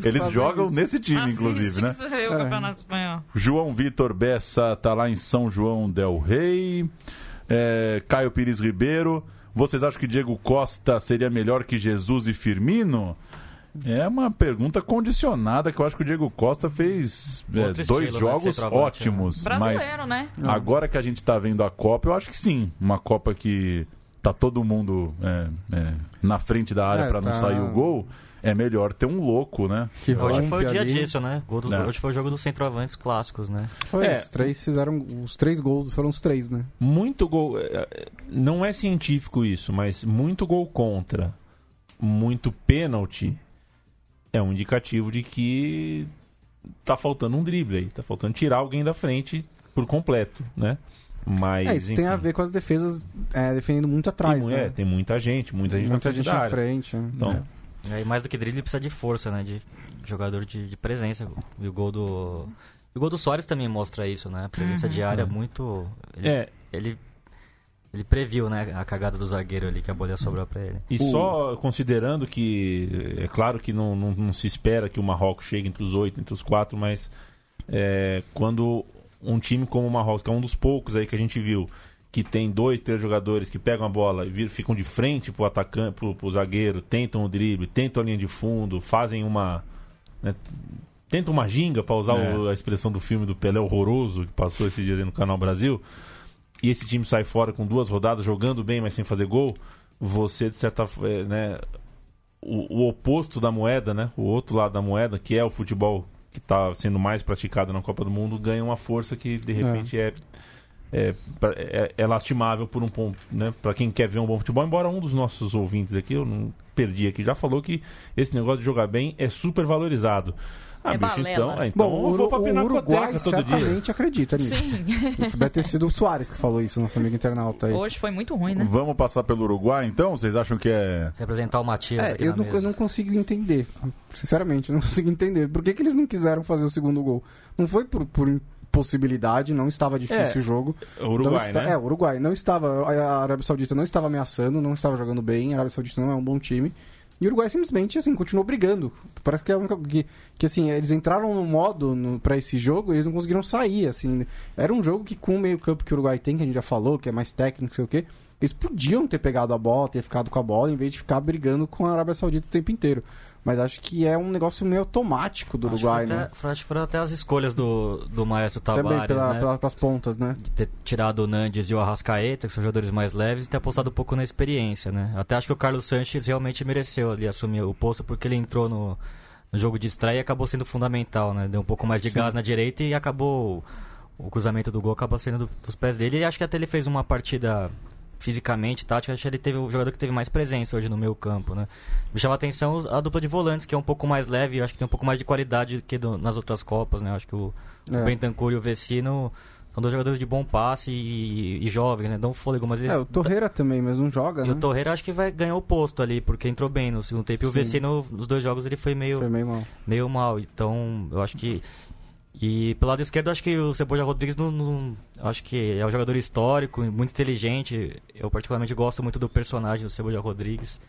que *laughs* Eles jogam isso. nesse time, Assiste inclusive, né? vê o É. Campeonato Espanhol. João Vitor Bessa tá lá em São João del Rei. É, Caio Pires Ribeiro. Vocês acham que Diego Costa seria melhor que Jesus e Firmino? É uma pergunta condicionada que eu acho que o Diego Costa fez é, dois estilo, né, jogos centroavante, ótimos. Mas Brasileiro, né? agora que a gente tá vendo a Copa, eu acho que sim. Uma Copa que tá todo mundo é, é, na frente da área É, pra não tá. sair o gol. É melhor ter um louco, né? Que Hoje foi o dia ali. disso, né? Gol do- É. Hoje foi o jogo dos centroavantes clássicos, né? Foi, É. os três fizeram. Os três gols foram os três, né? Muito gol. Não é científico isso, mas muito gol contra, muito pênalti é um indicativo de que tá faltando um drible aí. Tá faltando tirar alguém da frente por completo, né? Mas. É, isso tem a enfim, ver com as defesas é, defendendo muito atrás, tem, né? é, tem muita gente, muita gente na Muita frente gente na frente. né? Então, É. E aí, mais do que drible, precisa de força, né? De jogador de, de presença. E o gol do. E o gol do Soares também mostra isso, né? A presença de área muito. Ele, é, ele, ele previu, né? A cagada do zagueiro ali, que a bola ia sobrar pra ele. E só considerando que, é claro que não, não, não se espera que o Marrocos chegue entre os oito, entre os quatro, mas é, quando um time como o Marrocos, que é um dos poucos aí que a gente viu, que tem dois, três jogadores que pegam a bola e vir- ficam de frente pro atacante, pro, pro zagueiro, tentam o drible, tentam a linha de fundo, fazem uma. né, tentam uma ginga, para usar É. o- a expressão do filme do Pelé horroroso que passou esse dia ali no Canal Brasil e esse time sai fora com duas rodadas, jogando bem, mas sem fazer gol, você, de certa forma, é, né, o, o oposto da moeda, né, o outro lado da moeda, que é o futebol que está sendo mais praticado na Copa do Mundo, ganha uma força que, de repente, é, é, é- é lastimável por um ponto, né, para quem quer ver um bom futebol, embora um dos nossos ouvintes aqui, eu não perdi aqui, já falou que esse negócio de jogar bem é super valorizado. Ah, É bicho, então, é, então Bom, eu vou o, pra o Pinacoteca Uruguai todo dia. certamente acredita nisso. Sim. Deve ter sido o Soares que falou isso, nosso amigo internauta aí. Hoje foi muito ruim, né? Vamos passar pelo Uruguai, então? Vocês acham que é. Representar o Matias É, aqui eu na não, mesa. eu não consigo entender. Sinceramente, eu não *laughs* consigo entender. Por que, que eles não quiseram fazer o segundo gol? Não foi por, por impossibilidade, não estava difícil É, o jogo. O Uruguai, Não está- né? É, o Uruguai. Não estava. A Arábia Saudita não estava ameaçando, não estava jogando bem. A Arábia Saudita não é um bom time. E o Uruguai simplesmente, assim, continuou brigando. Parece que é única. Que, que assim, eles entraram no modo no, pra esse jogo eles não conseguiram sair, assim. Era um jogo que, com o meio-campo que o Uruguai tem, que a gente já falou, que é mais técnico, sei o quê, eles podiam ter pegado a bola, ter ficado com a bola, em vez de ficar brigando com a Arábia Saudita o tempo inteiro. Mas acho que é um negócio meio automático do Acho Uruguai, foi né? até, Acho que foram até as escolhas do, do maestro Também Tavares, pela, né? pela, pras pontas, né? de ter tirado o Nandes e o Arrascaeta, que são jogadores mais leves, e ter apostado um pouco na experiência, né? Até acho que o Carlos Sanches realmente mereceu ali assumir o posto, porque ele entrou no, no jogo de estreia e acabou sendo fundamental, né? Deu um pouco mais de gás na direita e acabou... O cruzamento do gol acabou saindo do- dos pés dele. E acho que até ele fez uma partida fisicamente, tática, acho que ele teve o jogador que teve mais presença hoje no meio campo, né? Me chama a atenção a dupla de volantes, que é um pouco mais leve, acho que tem um pouco mais de qualidade que do- nas outras Copas, né? Acho que o, É. o Bentancur e o Vecino são dois jogadores de bom passe e, e jovens, né? Dão fôlego, mas eles... É, o Torreira também, mas não joga, E né? o Torreira acho que vai ganhar o posto ali, porque entrou bem no segundo tempo. E o. Vecino, nos dois jogos, ele foi meio, Foi meio mal. meio mal. Então, eu acho que. E pelo lado esquerdo, acho que o Cebola Rodrigues não, não- acho que é um jogador histórico, muito inteligente. Eu particularmente gosto muito do personagem do Cebola Rodrigues.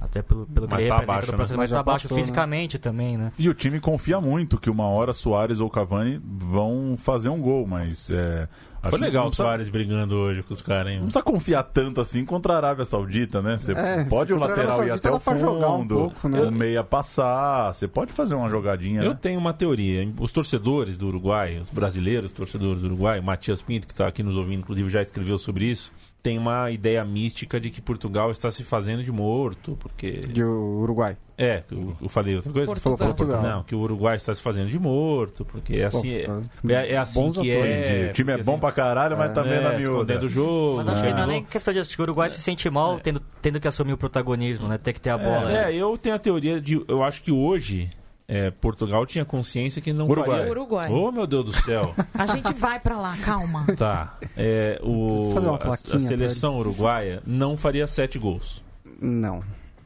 Até pelo, pelo que Mas ele tá abaixo, né? processo, Mas mas tá abaixo né? fisicamente também, né? E o time confia muito que uma hora Soares ou Cavani vão fazer um gol, mas. É, acho Foi legal não o precisa- Soares brigando hoje com os caras, hein? Não precisa confiar tanto assim contra a Arábia Saudita, né? Você É, pode o lateral ir até o jogar um fundo, pouco, né? o meia passar. Você pode fazer uma jogadinha, Eu né? tenho uma teoria. Os torcedores do Uruguai, os brasileiros torcedores do Uruguai, o Matias Pinto, que está aqui nos ouvindo, inclusive já escreveu sobre isso, tem uma ideia mística de que Portugal está se fazendo de morto, porque... De Uruguai. É, eu, eu falei outra coisa? Portugal. Falou Portugal. Não, que o Uruguai está se fazendo de morto, porque é assim... é, é, é assim Bons que atores. é... o time é bom assim, pra caralho, mas também é, na miúda. escondendo o jogo. Mas acho que não é né? nem questão de o Uruguai se sente mal tendo, tendo que assumir o protagonismo, né? Ter que ter a bola. É, eu tenho a teoria de... Eu acho que hoje... é, Portugal tinha consciência que não Uruguai. faria... Uruguai. Oh, meu Deus do céu! A gente vai pra lá, calma. Tá. É, o, Fazer uma a- plaquinha a, seleção uruguaia não faria sete gols. Não.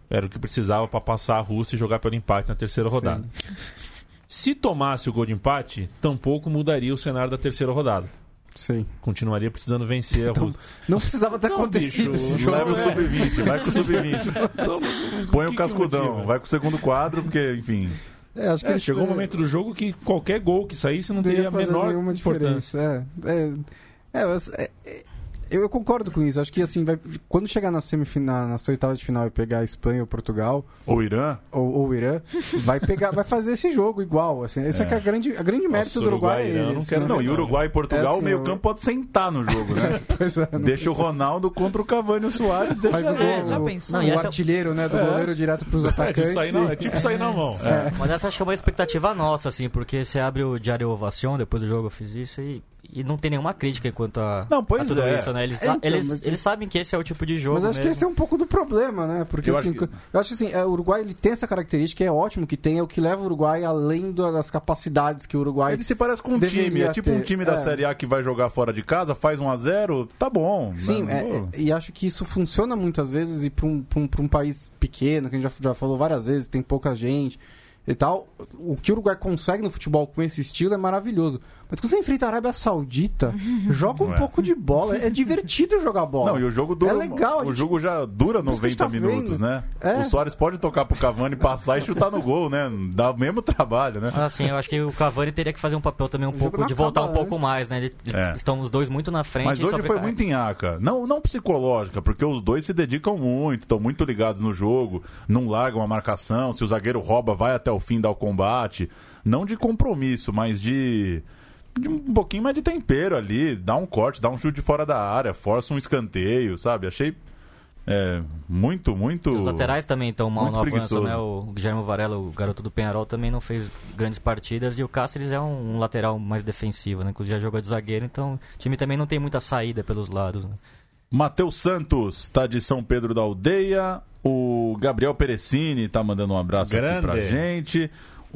Era o que precisava para passar a Rússia e jogar pelo empate na terceira rodada. Se tomasse o gol de empate, tampouco mudaria o cenário da terceira rodada. Sim. Continuaria precisando vencer a Rússia. Não precisava ter Não, acontecido bicho, esse jogo. Leva o é. sub-20, vai com o sub-20. Então, *laughs* Põe que o cascudão, motiva? vai com o segundo quadro, porque, enfim. É, acho que É, chegou um momento do jogo que qualquer gol que saísse não teria ia a menor importância. É, é, é, é, é, eu, eu concordo com isso. Acho que assim, vai, quando chegar na semifinal, nas oitavas de final e pegar a Espanha ou Portugal O Irã, ou, ou o Irã, vai pegar, vai fazer esse jogo igual. Assim. Esse é, É. que é a grande, a grande mérito Nossa, do Uruguai. Uruguai, é não esse, quero né? não, e Uruguai e Portugal, É assim, o meio eu- campo pode sentar no jogo, né? *laughs* Pois é, não- Deixa o Ronaldo contra o Cavani e o Soares. faz o gol. É, já o- pensou? o essa- artilheiro, né, do É. goleiro direto pros É atacantes. tipo sair na, é tipo sair na mão. É. Mas essa acho que é uma expectativa nossa, assim, porque você abre o Diário Ovação, depois do jogo eu fiz isso e, e não tem nenhuma crítica quanto a, Não, pois a tudo é. isso, né? Eles, É, então, eles, mas- eles sabem que esse é o tipo de jogo Mas acho que mesmo. esse é um pouco do problema, né? Porque Eu assim, acho que- eu acho que assim, é, o Uruguai ele tem essa característica, é ótimo que tem, é o que leva o Uruguai além da- das capacidades que o Uruguai Ele se parece com um time. É tipo um ter, time da é. Série A que vai jogar fora de casa, faz 1 a 0 tá bom. Sim, né? é- é- e acho que isso funciona muitas vezes e para um, pra um, pra um país pequeno, que a gente já, já falou várias vezes, tem pouca gente e tal, o que o Uruguai consegue no futebol com esse estilo é maravilhoso. Mas quando você enfrenta a Arábia Saudita, joga um Ué. pouco de bola. É divertido jogar bola. Não, e o jogo dura. É legal, O gente- jogo já dura Por isso que a 90 gente tá minutos, vendo. né? É. O Soares pode tocar pro Cavani, passar e chutar no gol, né? Dá o mesmo trabalho, né? Assim, eu acho que o Cavani teria que fazer um papel também um jogo pouco de voltar um pouco mais, né? Ele- É. Estão os dois muito na frente. Mas hoje foi muito em aca. Não, não psicológica, porque os dois se dedicam muito, estão muito ligados no jogo, não largam a marcação. Se o zagueiro rouba, vai até o fim dar o combate. Não de compromisso, mas de um pouquinho mais de tempero ali. Dá um corte, dá um chute de fora da área, força um escanteio, sabe? Achei é, muito, muito. Os laterais também estão mal no avanço, né? O Guilherme Varela, o garoto do Penharol, também não fez grandes partidas. E o Cáceres é um, um lateral mais defensivo, né? Inclusive já jogou de zagueiro, então o time também não tem muita saída pelos lados. Né? Matheus Santos está de São Pedro da Aldeia. O Gabriel Perecini está mandando um abraço aqui Grande. pra gente.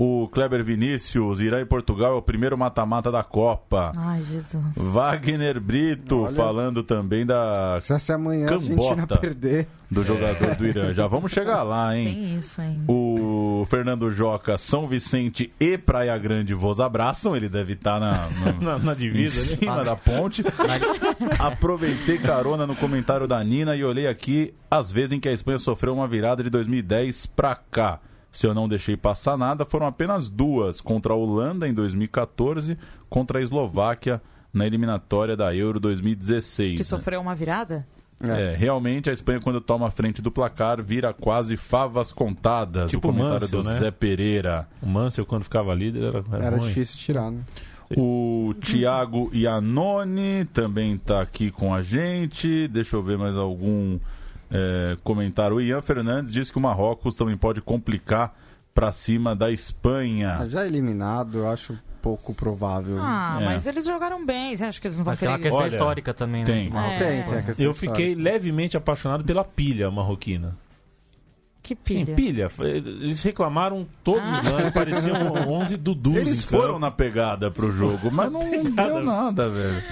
O Kleber Vinícius, Irã e Portugal é o primeiro mata-mata da Copa. Ai, Jesus. Wagner Brito Olha. falando também da, Se essa amanhã Cambota. perder. do jogador do Irã. Já vamos chegar lá, hein? Tem isso, hein? O Fernando Joca, São Vicente e Praia Grande vos abraçam. Ele deve estar na, na, Na, na em divisa, né? cima da ponte. Aproveitei carona no comentário da Nina e olhei aqui as vezes em que a Espanha sofreu uma virada de 2010 pra cá. Se eu não deixei passar nada, foram apenas duas: contra a Holanda em 2014, contra a Eslováquia na eliminatória da Euro 2016. Que né? sofreu uma virada? É, realmente a Espanha, quando toma a frente do placar, vira quase favas contadas. Tipo o comentário Mansell, do né? Zé Pereira. O Mansell, quando ficava líder, era, era, Era ruim. difícil tirar, né? O Thiago Iannone também está aqui com a gente. Deixa eu ver mais algum é, comentário. O Ian Fernandes diz que o Marrocos também pode complicar para cima da Espanha. Ah, Já eliminado, eu acho pouco provável. Ah, É. mas eles jogaram bem. Você acha que eles não vão Mas tem uma querer... questão Olha, histórica também, tem. né? do Marrocos. É. Tem, tem a questão Eu histórica. fiquei levemente apaixonado pela pilha marroquina. Que Sim, pilha. pilha. Eles reclamaram todos os Ah. lances, pareciam 11 *laughs* Dudus. Eles campo. foram na pegada pro jogo, mas não *laughs* deu nada, velho.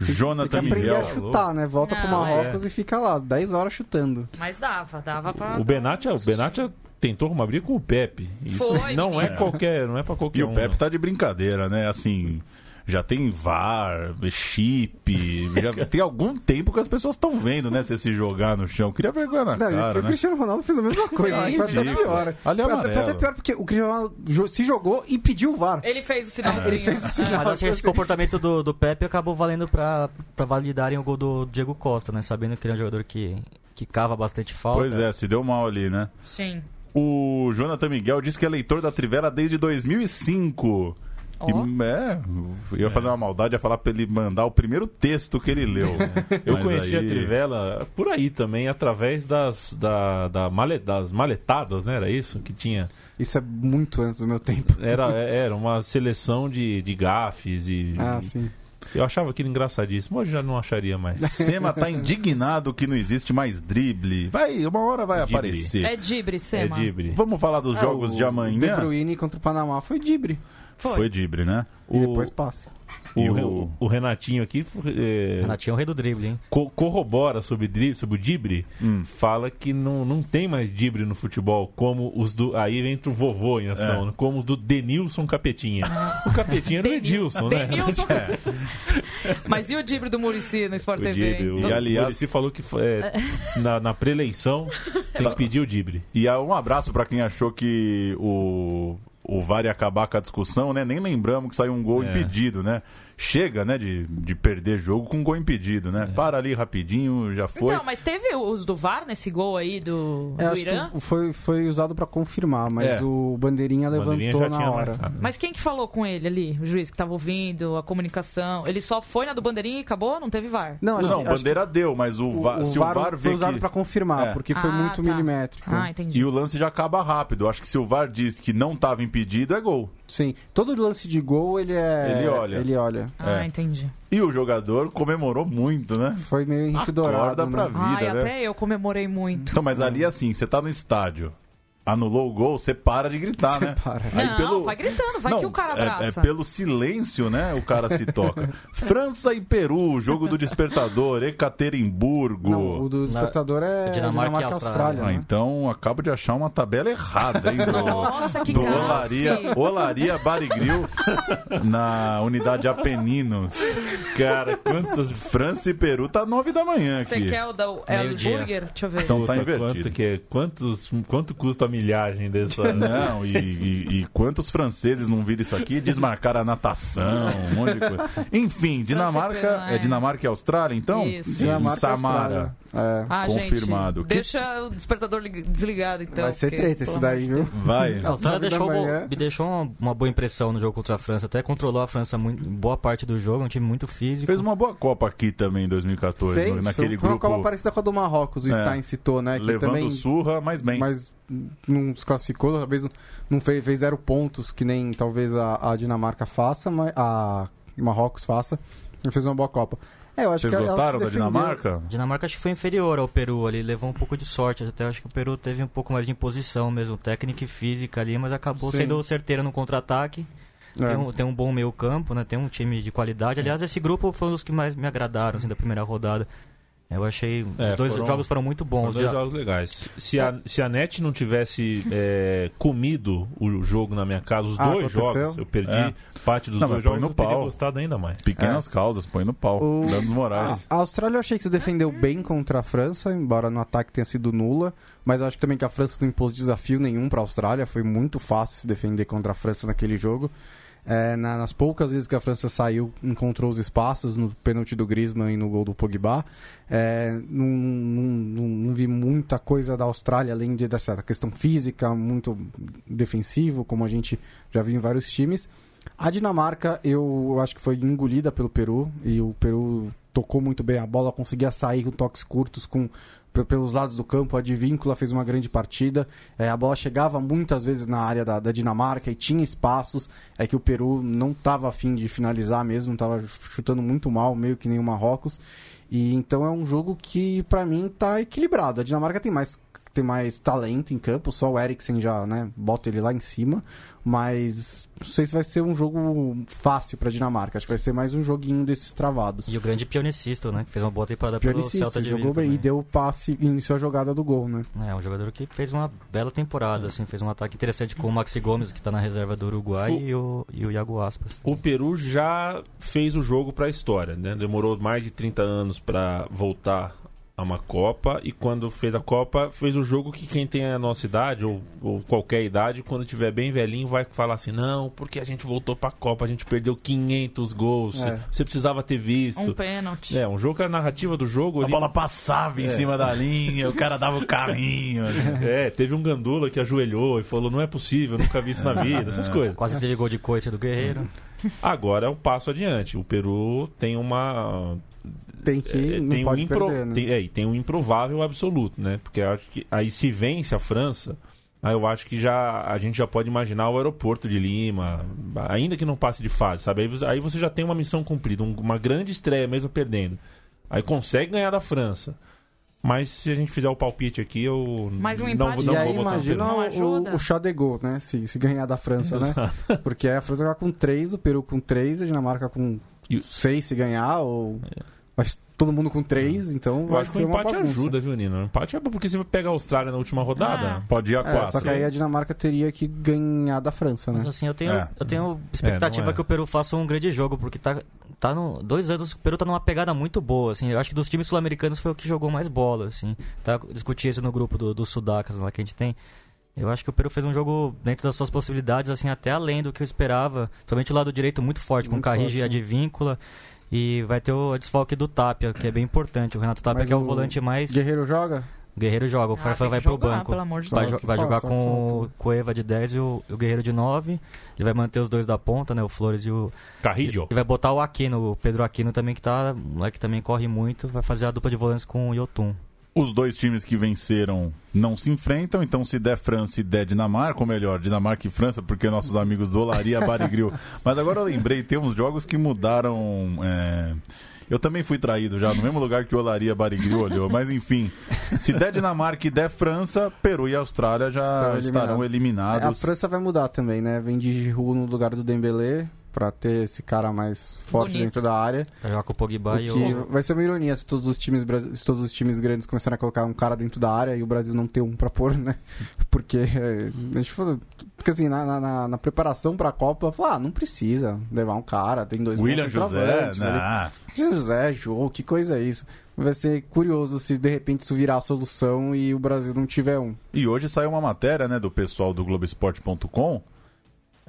Tem que Jonathan aprender Miguel. a chutar, né? Volta pro Não, Marrocos e fica lá, 10 horas chutando. Mas dava, dava pra... O Benatia, o Benatia tentou arrumar briga com o Pepe. Isso Foi, não é menino. qualquer, não é para qualquer E um. o Pepe tá de brincadeira, né? Assim, já tem VAR, chip, já *laughs* tem algum tempo que as pessoas estão vendo, né? Se se jogar no chão. Queria vergonha na Não, e cara, o né? Cristiano Ronaldo fez a mesma *laughs* coisa, É foi até pior. Ali é foi, até, foi até pior porque o Cristiano Ronaldo se jogou e pediu o VAR. Ele fez o sinalzinho. fez o sinal. Mas acho que esse Assim. comportamento do, do Pepe acabou valendo pra, pra validarem o gol do Diego Costa, né? Sabendo que ele é um jogador que, que cava bastante falta. Pois é, se deu mal ali, né? Sim. O Jonathan Miguel disse que é leitor da Trivela desde 2005. Ó. E, é, eu ia fazer uma maldade, ia falar pra ele mandar o primeiro texto que ele leu. *laughs* Eu Mas conheci aí- a Trivela por aí também, através das, da, da male- das maletadas, né? Era isso que tinha. Isso é muito antes do meu tempo. Era, era uma seleção de, de gafes e. Ah, sim. Eu achava aquilo engraçadíssimo, hoje já não acharia mais. *laughs* Sema tá indignado que não existe mais drible. Vai, uma hora vai Drible. aparecer. É Dibre, É Sema. Dibre. Vamos falar dos É, jogos o de amanhã? De Bruyne contra o Panamá foi Dibre. Foi. Foi Dibre, né? E O- depois passa. O, E o- o Renatinho aqui é, Renatinho é o rei do drible, hein? co- corrobora sobre, dri- sobre o Dibre, Hum. fala que não, não tem mais Dibre no futebol, como os do. Aí entra o vovô em ação, É. como os do Denilson Capetinha. *laughs* O Capetinha era o Edilson, né? Denilson. *laughs* Mas e o Dibre do Murici no Sport O TV? Dibre, E, aliás- o Muricy falou que foi, é, *laughs* na, na preeleição tem que pedir o Dibre. E um abraço pra quem achou que o, o VAR ia acabar com a discussão, né? Nem lembramos que saiu um gol É. impedido, né? Chega, né, de, de perder jogo com gol impedido, né? Para ali rapidinho, já foi. Então, mas teve os do VAR nesse gol aí do, É, do Irã? que foi, foi usado pra confirmar, mas É. o Bandeirinha O Bandeirinha levantou já na tinha hora. marcado. Mas quem que falou com ele ali? O juiz que tava ouvindo, a comunicação. Ele só foi na do Bandeirinha e acabou? Não teve VAR? Não, acho Não, que- bandeira deu, mas o, que VAR, se o VAR foi usado que... pra confirmar, É. porque foi Ah, muito tá. milimétrico. Ah, entendi. E o lance já acaba rápido. Acho que se o VAR diz que não estava impedido, é gol. Sim, todo lance de gol ele é. Ele olha. Ele olha. Ah, É. entendi. E o jogador comemorou muito, né? Foi meio Henrique Dourado. Acorda pra né? vida, Ai, né? até eu comemorei muito. Então, mas ali assim, você tá no estádio, anulou o gol, você para de gritar, Você né? para. Não, vai gritando, vai que o cara é- abraça. É, pelo silêncio, né? O cara se toca. *laughs* França e Peru, jogo do despertador, Ekaterimburgo. Não, o do despertador é Dinamarca Dinamarca, e Austrália. Austrália. Ah, né? então acabo de achar uma tabela errada, hein? Do, Nossa, que do. Olaria, Olaria Barigril na unidade Apeninos. Cara, quantas. França e Peru tá nove da manhã Você aqui. quer o da é o. Burger? Deixa eu ver. Então tá Puta, invertido. Quanto, que, é- quantos, quanto custa a milhagem dessa. Não, e, e- e quantos franceses não viram isso aqui? Desmarcaram a natação, um monte de coisa. Enfim, Dinamarca. É. É Dinamarca e Austrália, então? Isso. Dinamarca Samara. É. Ah, confirmado. gente, Que- deixa o despertador lig- desligado, então. Vai ser porque, treta esse daí, viu? Vai. A Austrália Nove da deixou, manhã. me deixou uma, uma boa impressão no jogo contra a França. Até controlou a França muito, boa parte do jogo, é um time muito físico. Fez uma boa Copa aqui também em 2014, Fez, no- naquele foi uma grupo. Copa parecida com a do Marrocos, o É. Stein citou, né? Que levando também, surra, mas bem. mas não se classificou, talvez não fez, fez zero pontos, que nem talvez a, a Dinamarca faça, mas a Marrocos faça. Fez uma boa Copa. É, eu acho Vocês que gostaram da defendeu. Dinamarca? Dinamarca acho que foi inferior ao Peru ali, levou um pouco de sorte. Até acho que o Peru teve um pouco mais de imposição mesmo, técnica e física ali, mas acabou Sim. sendo certeiro no contra-ataque. É. Tem, um, tem um bom meio campo, né? Tem um time de qualidade. Aliás, esse grupo foi um dos que mais me agradaram assim, da primeira rodada. Eu achei. É, os dois foram- jogos foram muito bons. Os dois Já- jogos legais. Se a, se a NET não tivesse é, comido o jogo na minha casa, os Ah, dois aconteceu? jogos, eu perdi É. parte dos Não, dois jogos, no eu teria pau. gostado ainda mais. Pequenas causas, põe no pau. O- Danos Moraes. A Austrália eu achei que se defendeu bem contra a França, embora no ataque tenha sido nula. Mas eu acho também que a França não impôs desafio nenhum para a Austrália. Foi muito fácil se defender contra a França naquele jogo. É, na- nas poucas vezes que a França saiu, encontrou os espaços no pênalti do Griezmann e no gol do Pogba. É, não, não- não- não vi muita coisa da Austrália, além de, dessa questão física, muito defensivo, como a gente já viu em vários times. A Dinamarca, eu acho que foi engolida pelo Peru, e o Peru tocou muito bem a bola, conseguia sair com toques curtos, com pelos lados do campo, a Advíncula fez uma grande partida, É, a bola chegava muitas vezes na área da, da Dinamarca e tinha espaços, é que o Peru não estava afim de finalizar mesmo, estava chutando muito mal, meio que nem o Marrocos, e então é um jogo que para mim tá equilibrado, a Dinamarca tem mais tem mais talento em campo, só o Eriksen já, né, bota ele lá em cima, mas não sei se vai ser um jogo fácil pra Dinamarca, acho que vai ser mais um joguinho desses travados. E o grande Pionicisto, né? Que fez uma boa temporada pelo Celta de jogou Vigo bem também. e deu o passe, iniciou a jogada do gol, né? É, um jogador que fez uma bela temporada, assim, fez um ataque interessante com o Maxi Gomes, que tá na reserva do Uruguai, O- e, o, e o Iago Aspas. O Peru já fez o jogo para a história, né? Demorou mais de 30 anos para voltar a uma Copa e quando fez a Copa, fez o jogo que quem tem a nossa idade ou, ou qualquer idade, quando tiver bem velhinho, vai falar assim: "Não, porque a gente voltou para a Copa, a gente perdeu 500 gols, É. você precisava ter visto". Um pênalti. É, um jogo que a narrativa do jogo A ali- bola passava em cima da linha, o cara dava o carrinho. *laughs* É, teve um gandula que ajoelhou e falou: "Não é possível, eu nunca vi isso na *laughs* vida", essas coisas. Quase teve gol de coice do Guerreiro. Agora é um passo adiante. O Peru tem uma Tem que, É, não tem um impro- perder, né? tem, é, e tem um improvável absoluto, né? Porque eu acho que aí se vence a França, aí eu acho que já a gente já pode imaginar o aeroporto de Lima, ainda que não passe de fase, sabe? Aí, você- aí você já tem uma missão cumprida, um- uma grande estreia mesmo perdendo. Aí consegue ganhar da França. Mas se a gente fizer o palpite aqui, eu Mais um não, empate. não e vou aí no imagina. Não o, o, né? Se, se ganhar da França, né? *laughs* Porque aí a França vai com 3, o Peru com 3, a Dinamarca com E o- 6 se ganhar, ou mas todo mundo com 3, então Eu vai acho que o empate ajuda, viu, Nino? O empate é porque você vai pegar a Austrália na última rodada. Ah. Pode ir a É, quatro. só que aí a Dinamarca teria que ganhar da França, né? Mas assim, eu tenho, É. eu tenho É, expectativa é. que o Peru faça um grande jogo, porque tá, tá no. Dois anos o Peru tá numa pegada muito boa, assim. Eu acho que dos times sul-americanos foi o que jogou mais bola, assim. Tá, discuti isso no grupo do, dos Sudacas lá que a gente tem. Eu acho que o Peru fez um jogo dentro das suas possibilidades, assim, até além do que eu esperava. Somente o lado direito muito forte, com Muito Carrige forte, e né? E vai ter o desfalque do Tapia, que é bem importante. O Renato Tapia Mas que é o o volante mais. Guerreiro joga? Guerreiro joga, o Ah, Farfã vai que pro jogar, banco. Pelo amor de Vai, vai falta, jogar com o. Cueva de 10 e o, o Guerreiro de 9. Ele vai manter os dois da ponta, né? O Flores e o. Carrillo. E vai botar o Aquino, o Pedro Aquino também, que tá. O moleque também corre muito. Vai fazer a dupla de volantes com o Yotun. Os dois times que venceram não se enfrentam, então se der França e der Dinamarca, ou melhor, Dinamarca e França, porque nossos amigos do Olaria *laughs* Barigril. Mas agora eu lembrei, tem uns jogos que mudaram. é, Eu também fui traído já, no mesmo lugar que o Olaria Barigril olhou. Mas enfim, se der Dinamarca e der França, Peru e Austrália já Estão estarão É, a eliminados. França vai mudar também, né? Vem de Giroud no lugar do Dembélé, pra ter esse cara mais forte Bonito. dentro da área. Vai jogar com o Pogba O e que o. vai ser uma ironia se todos os times se todos os times grandes começarem a colocar um cara dentro da área e o Brasil não ter um pra pôr, né? *laughs* Porque é, a gente falou, porque assim, na, na- na- na preparação pra Copa, falou, ah, não precisa levar um cara, tem dois William José, né? William José, Jô, que coisa é isso? Vai ser curioso se de repente isso virar a solução e o Brasil não tiver um. E hoje saiu uma matéria, né, do pessoal do Globoesporte.com.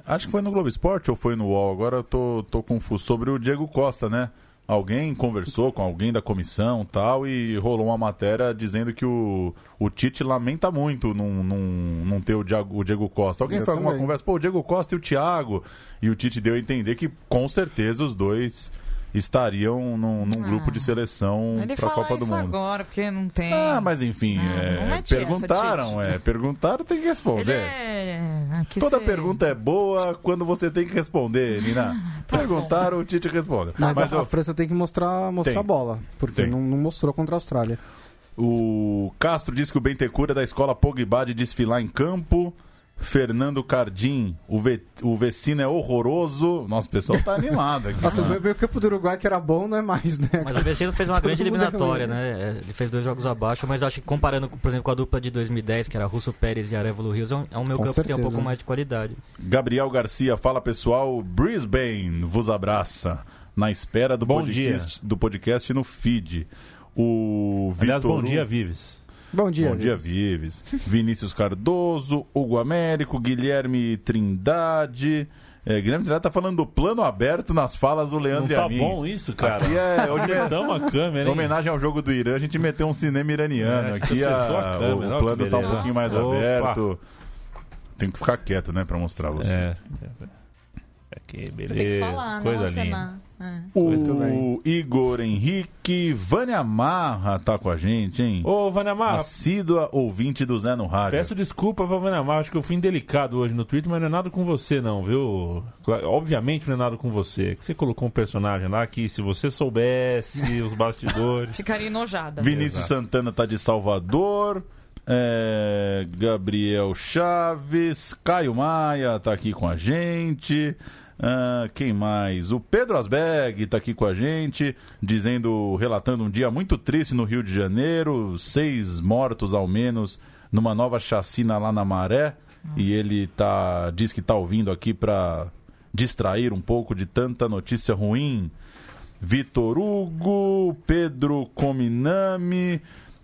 Acho que foi no Globo Esporte ou foi no UOL, agora eu tô, tô confuso. Sobre o Diego Costa, né? Alguém conversou com alguém da comissão tal e rolou uma matéria dizendo que o, o Tite lamenta muito não, não, não ter o Diego, o Diego Costa. Alguém Eu foi alguma conversa? Pô, o Diego Costa e o Thiago. E o Tite deu a entender que com certeza os dois estariam num, num Ah. grupo de seleção Ele para a Copa do Mundo. agora, porque não tem. Ah, mas enfim, Ah, é, não essa, perguntaram, Tite. é, perguntaram, tem que Ele responder. é. ah, que Toda pergunta é boa quando você tem que responder, Nina. *laughs* tá Perguntaram, o Tite responde. Mas, Mas a, a o, França tem que mostrar, mostrar Tem. a bola, porque não, não mostrou contra a Austrália. o Castro diz que o Bentecura é da escola Pogba de desfilar em campo. Fernando Cardim, o, ve, o vecino é horroroso. Nossa, o pessoal tá animado aqui. Nossa, mano. o meio campo do Uruguai que era bom não é mais, né? Mas o Vecino fez uma Todo grande é eliminatória, ruim. né? É, Ele fez dois jogos abaixo, mas acho que comparando, por exemplo, com a dupla de 2010, que era Russo Pérez e Arevalo Rios, é um, é um meio Com campo que tem um certeza. pouco mais de qualidade. Gabriel Garcia, fala pessoal. Brisbane vos abraça. Na espera do, Bom podcast, do podcast no feed. O Aliás, Vitor bom dia, Vives. Bom dia. Bom dia, Vives. Vives. Vinícius Cardoso, Hugo Américo, Guilherme Trindade. É, Guilherme Trindade tá falando do plano aberto nas falas do Não Leandro tá Amin. bom isso, cara? Aqui é hoje é Acertamos a câmera, em hein? homenagem ao jogo do Irã, a gente meteu um cinema iraniano. É, Aqui acertou a- a câmera, o olha plano tá um pouquinho mais Opa. aberto. Tem que ficar quieto, né, pra mostrar você. É. É que beleza. Você tem que falar, Coisa não linda. É. Muito O bem. Igor Henrique, Vânia Marra tá com a gente, hein? Ô, Vanamar, Assídua ouvinte do Zé no Rádio. peço desculpa pra Vanamar, acho que eu fui indelicado hoje no Twitter, mas não é nada com você não, viu? Obviamente não é nada com você. Você colocou um personagem lá que se você soubesse *laughs* os bastidores... Ficaria enojada. Vinícius Exato. Santana tá de Salvador. É, Gabriel Chaves, Caio Maia tá aqui com a gente. Ah, quem mais? O Pedro Asberg tá aqui com a gente, dizendo, relatando um dia muito triste no Rio de Janeiro, seis mortos ao menos numa nova chacina lá na Maré. E ele tá diz que tá ouvindo aqui para distrair um pouco de tanta notícia ruim. Vitor Hugo, Pedro Cominami.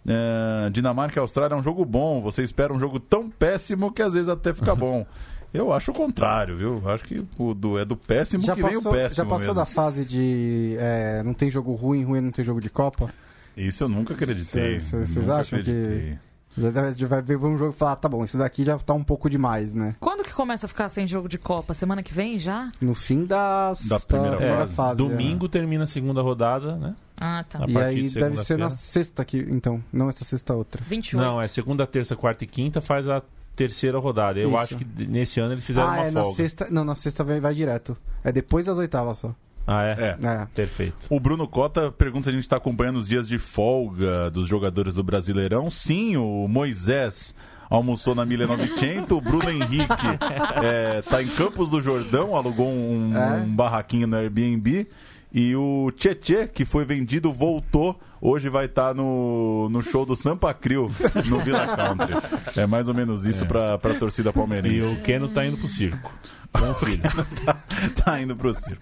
é, Dinamarca e Austrália é um jogo bom. Você espera um jogo tão péssimo que às vezes até fica *laughs* bom. Eu acho o contrário, viu? Acho que o do, é do péssimo Já que vem passou, o péssimo já passou mesmo. da fase de é, não tem jogo ruim, ruim não tem jogo de Copa? Isso eu nunca acreditei. Cês- cês- cês Nunca acham que- acreditei. Já vai ver um jogo e falar, tá bom, esse daqui já tá um pouco demais, né? Quando que começa a ficar sem jogo de Copa? Semana que vem já? No fim das, Da primeira da fase. fase. Domingo termina a segunda rodada, né? Ah, tá. A é. E aí de deve ser na sexta aqui, então. Não essa sexta outra. 28. Não, é segunda, terça, quarta e quinta faz a terceira rodada. Eu Isso. acho que nesse ano eles fizeram ah, uma é na folga. sexta. Não, na sexta vai, vai direto. É depois das oitavas só. Ah, é? É. É. Perfeito. O Bruno Cota pergunta se a gente está acompanhando os dias de folga dos jogadores do Brasileirão. Sim, o Moisés almoçou na 1900, o Bruno Henrique está *laughs* em Campos do Jordão, alugou um, É. um barraquinho no Airbnb. E o Tietê, que foi vendido, voltou. Hoje vai estar no, no show do Sampa Crio, no Villa Country. É mais ou menos isso para a torcida E palmeirense. o Keno tá indo pro circo. Com o filho. *laughs* tá, tá indo pro circo.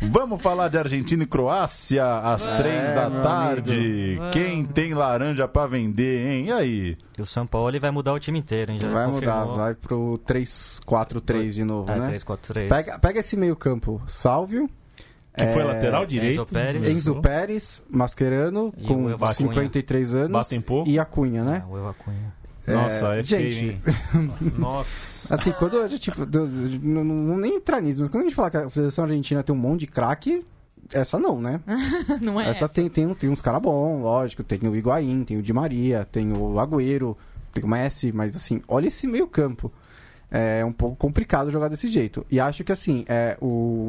Vamos falar de Argentina e Croácia às três da tarde. amigo. Quem tem laranja pra vender, hein? E aí? E o São Paulo vai mudar o time inteiro, hein? Já Vai mudar, confirmou. vai pro 3-4-3 de novo, É, né? 3-4-3. Pega, pega esse meio campo, Sálvio, Que foi É, lateral direito. Pérez. Enzo Pérez, Mascherano, E com Evo Acunha. 53 anos, Batem pouco. e a Cunha, né? É, o Eva Cunha. Nossa, é, gente, feio, hein? *laughs* Nossa. Assim, quando a gente. Não, não nem entrar nisso, mas quando a gente fala que a seleção argentina tem um monte de craque, essa não, né? *laughs* Não é? essa tem, tem, um- tem uns caras bons, lógico. Tem o Higuaín, tem o Di Maria, tem o Agüero, tem o Messi, mas assim, olha esse meio campo. É um pouco complicado jogar desse jeito. E acho que assim, é, o,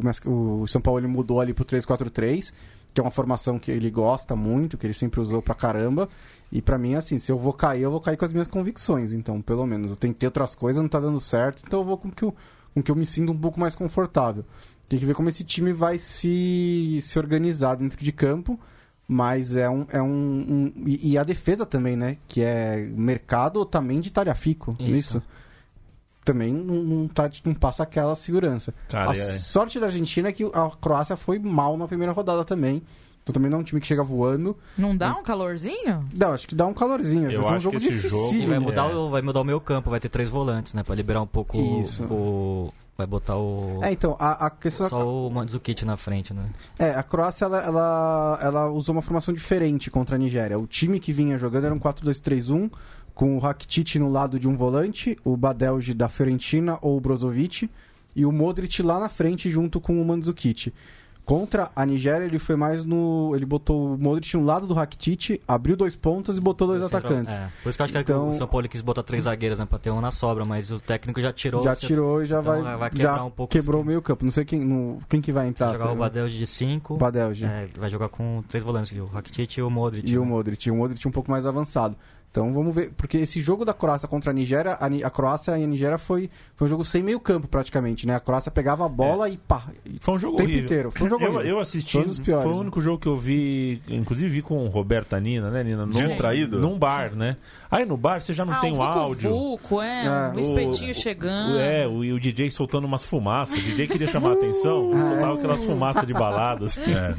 o São Paulo ele mudou ali pro 3-4-3, que é uma formação que ele gosta muito, que ele sempre usou pra caramba. E pra mim, assim, se eu vou cair, eu vou cair com as minhas convicções. Então, pelo menos, eu tentei outras coisas, não tá dando certo, então eu vou com que eu, com que eu me sinta um pouco mais confortável. Tem que ver como esse time vai se, se organizar dentro de campo. Mas é um. É um, um- e, e a defesa também, né? Que é mercado também de talhafico. Isso. Nisso. Também não, não, tá, não passa aquela segurança. Cara, a é- sorte da Argentina é que a Croácia foi mal na primeira rodada também. Então também não é um time que chega voando. Não dá um calorzinho? Não, acho que dá um calorzinho. Eu vai ser um acho jogo que esse difícil. E vai É. mudar, o, vai mudar o meio campo, vai ter três volantes, né? Pra liberar um pouco o- Isso. o. Vai botar o. É, então, a, a questão Só o Mandzukic na frente, né? É, a Croácia ela, ela, ela usou uma formação diferente contra a Nigéria. O time que vinha jogando era um 4-2-3-1, com o Rakitic no lado de um volante, o Badelji da Fiorentina ou o Brozovic, e o Modric lá na frente junto com o Mandzukic. Contra a Nigéria, ele foi mais no. Ele botou o Modric no lado do Rakitic, abriu dois pontos e botou dois atacantes. É, por isso que eu acho que Então- o São Paulo quis botar três zagueiros, né? Pra ter um na sobra, mas o técnico já tirou. já tirou e já então vai. vai quebrar já um pouco quebrou o o meio campo. Não sei quem, no- quem que vai entrar. Vai jogar o? Badelji de 5. Badelji. vai jogar com três volantes, o Rakitic e o Modric. E o né? Modric, o Modric um pouco mais avançado. Então vamos ver, porque esse jogo da Croácia contra a Nigéria, a, a Croácia e a Nigéria foi, foi um jogo sem meio campo praticamente, né? A Croácia pegava a bola e pá. e- Foi um jogo O tempo horrível. inteiro, foi um jogo eu, horrível. eu assisti, Foi um dos piores, foi o né? único jogo que eu vi, inclusive vi com o Roberta Nina, né, Nina? Num- Distraído? Num bar, né? Aí no bar você já não ah, tem um o áudio. Vucu, é, É. um O- espetinho o- chegando. O, é, o, e o DJ soltando umas fumaças. O DJ queria chamar a atenção, *laughs* soltava aquelas fumaças de baladas. *laughs* É.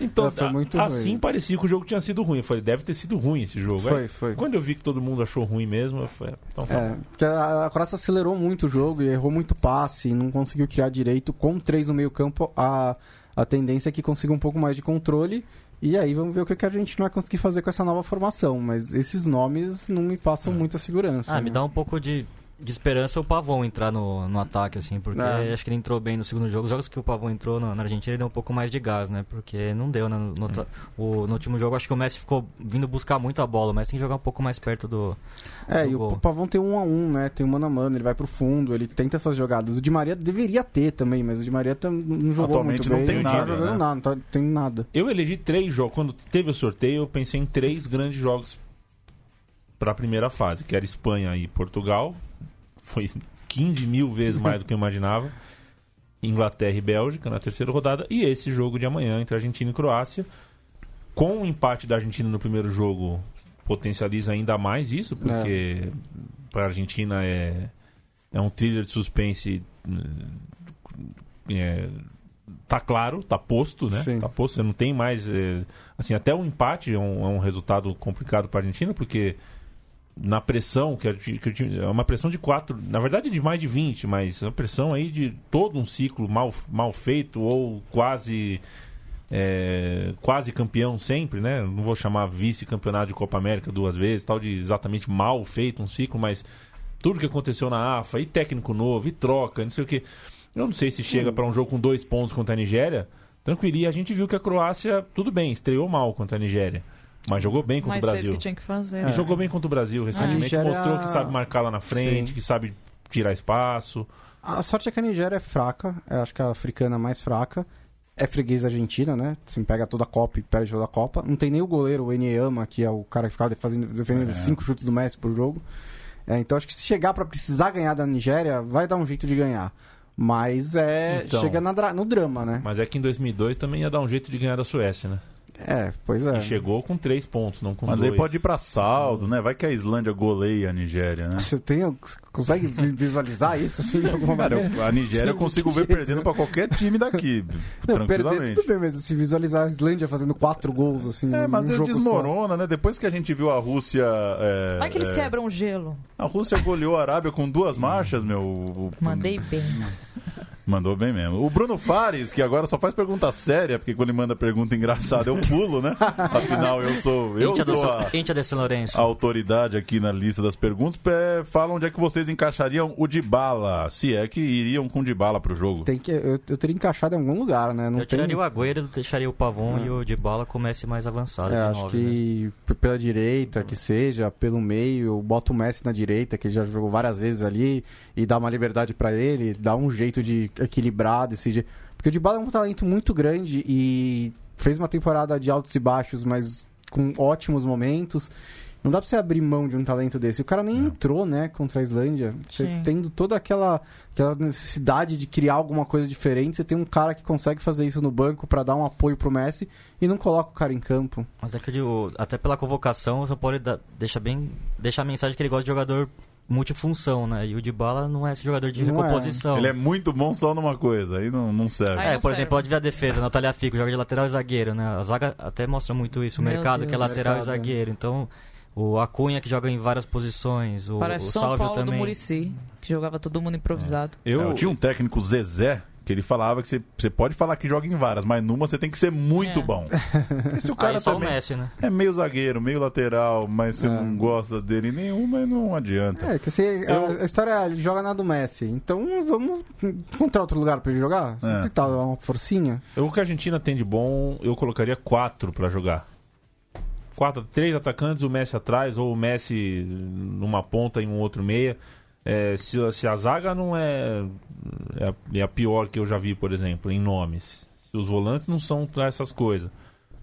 Então, É, foi muito a- ruim. assim parecia que o jogo tinha sido ruim. Eu falei, deve ter sido ruim esse jogo. Foi, Aí, foi. Quando eu vi que todo mundo achou ruim mesmo, eu falei, então tá É, porque a, a Croácia acelerou muito o jogo e errou muito passe, não conseguiu criar direito. Com três no meio campo, a, a tendência é que consiga um pouco mais de controle. E aí vamos ver o que, que a gente não vai conseguir fazer com essa nova formação. Mas esses nomes não me passam muita segurança. Ah, né? me dá um pouco de, de esperança o Pavon entrar no, no ataque, assim, porque É. acho que ele entrou bem no segundo jogo. Os jogos que o Pavon entrou na, na Argentina, ele deu um pouco mais de gás, né? Porque não deu, né? No, no, o- no último jogo, acho que o Messi ficou vindo buscar muito a bola. O Messi tem que jogar um pouco mais perto do. É, do e gol. o Pavão tem um a um, né? Tem um mano a mano, ele vai pro fundo, ele tenta essas jogadas. O Di Maria deveria ter também, mas o Di Maria tam- não jogou Atualmente muito não bem. tem não tá nada, jogando né? nada, não tá, tem nada. Eu elegi três jogos. Quando teve o sorteio, eu pensei em três grandes jogos para a primeira fase, que era Espanha e Portugal. Foi 15 mil vezes mais do que eu imaginava. Inglaterra e Bélgica na terceira rodada. E esse jogo de amanhã entre Argentina e Croácia. Com o empate da Argentina no primeiro jogo, potencializa ainda mais isso, porque para a Argentina é, é um thriller de suspense. É, tá claro, tá posto, né? Sim. Tá posto, você não tem mais. é, assim, até o empate é um, é um resultado complicado para a Argentina, porque na pressão, que, é uma pressão de quatro, na verdade de mais de 20, mas é uma pressão aí de todo um ciclo mal, mal feito ou quase. é, quase campeão sempre, né? Não vou chamar vice-campeonato de Copa América duas vezes, tal de exatamente mal feito um ciclo, mas tudo que aconteceu na AFA, e técnico novo, e troca, não sei o que. Eu não sei se chega para um jogo com dois pontos contra a Nigéria. Tranquilo, e a gente viu que a Croácia, tudo bem, estreou mal contra a Nigéria, mas jogou bem contra Mas o fez o Brasil. que tinha que fazer. E jogou bem contra o Brasil recentemente, Nigéria- mostrou que sabe marcar lá na frente, Sim. que sabe tirar espaço. A sorte é que a Nigéria é fraca, eu acho que a africana é mais fraca. é freguês Argentina, né? Assim, pega toda a Copa e perde toda a Copa. Não tem nem o goleiro, o Enyama, que é o cara que ficava fazendo, defendendo É. cinco chutes do Messi por jogo. É, então acho que se chegar pra precisar ganhar da Nigéria, vai dar um jeito de ganhar. Mas é. Então. chega na dra- no drama, né? Mas é que em 2002 também ia dar um jeito de ganhar da Suécia, né? É, pois é. E chegou com três pontos, não com Mas dois. aí pode ir pra saldo, né? Vai que a Islândia goleia a Nigéria, né? Você tem, você consegue vi- visualizar isso assim de alguma Cara, maneira? a Nigéria eu consigo ver jeito, perdendo né? pra qualquer time daqui, *laughs* Não, perder tranquilamente. tudo bem, mas se visualizar a Islândia fazendo quatro gols assim, É, mas Deus jogo só. desmorona, né? Depois que a gente viu a Rússia. É, Vai que eles é, quebram o gelo. A Rússia goleou a Arábia com duas marchas, meu. Mandei bem. *laughs* Mandou bem mesmo. O Bruno Fares, que agora só faz pergunta séria, porque quando ele manda pergunta engraçada eu pulo, né? *laughs* Afinal, eu sou. Eu Íntia, sou a, a autoridade aqui na lista das perguntas. É, fala onde é que vocês encaixariam o Dybala, se é que iriam com o Dybala pro jogo. Tem que, eu, eu teria encaixado em algum lugar, né? Não eu tem... tiraria o Agüero, deixaria o Pavon e o Dybala com o Messi mais avançado. É, acho nove, né? que p- pela direita, que seja, pelo meio, eu boto o Messi na direita, que ele já jogou várias vezes ali, e dá uma liberdade pra ele, dá um jeito de equilibrar desse jeito. Porque o Dybala é um talento muito grande e fez uma temporada de altos e baixos, mas com ótimos momentos. Não dá pra você abrir mão de um talento desse. O cara nem entrou, né, contra a Islândia. Você Sim. tendo toda aquela, aquela necessidade de criar alguma coisa diferente, você tem um cara que consegue fazer isso no banco pra dar um apoio pro Messi e não coloca o cara em campo. Mas é que eu digo, até pela convocação, o São Paulo deixa bem. Deixa a mensagem que ele gosta de jogador multifunção, né? E o Dybala não é esse jogador de Não é. recomposição. Ele é muito bom só numa coisa, aí não, não serve. Aí É, não por serve. exemplo, pode ver a defesa, Natália Fico joga de lateral e zagueiro, né? A zaga até mostra muito isso, o Meu mercado que é Deus. lateral Mercado, e zagueiro. Então, o Acunha que joga em várias posições, o, Parece o São Salvio Paulo do também. Murici, que jogava todo mundo improvisado. É, eu tinha um técnico Zezé que ele falava que você, você pode falar que joga em várias, mas numa você tem que ser muito É. bom. *laughs* Esse o cara Aí só também o Messi, né? é meio zagueiro, meio lateral, mas você É. não gosta dele nenhuma, não adianta. É, que você, a- Eu- a, história é, ele joga na do Messi. Então vamos encontrar outro lugar pra ele jogar? É. Que tal? Uma forcinha? O que a Argentina tem de bom, eu colocaria quatro pra jogar. Quatro, três atacantes, o Messi atrás, ou o Messi numa ponta e um outro meia. É, se, se a zaga não é, é, a, é a pior que eu já vi, por exemplo, em nomes. Se os volantes não são essas coisas.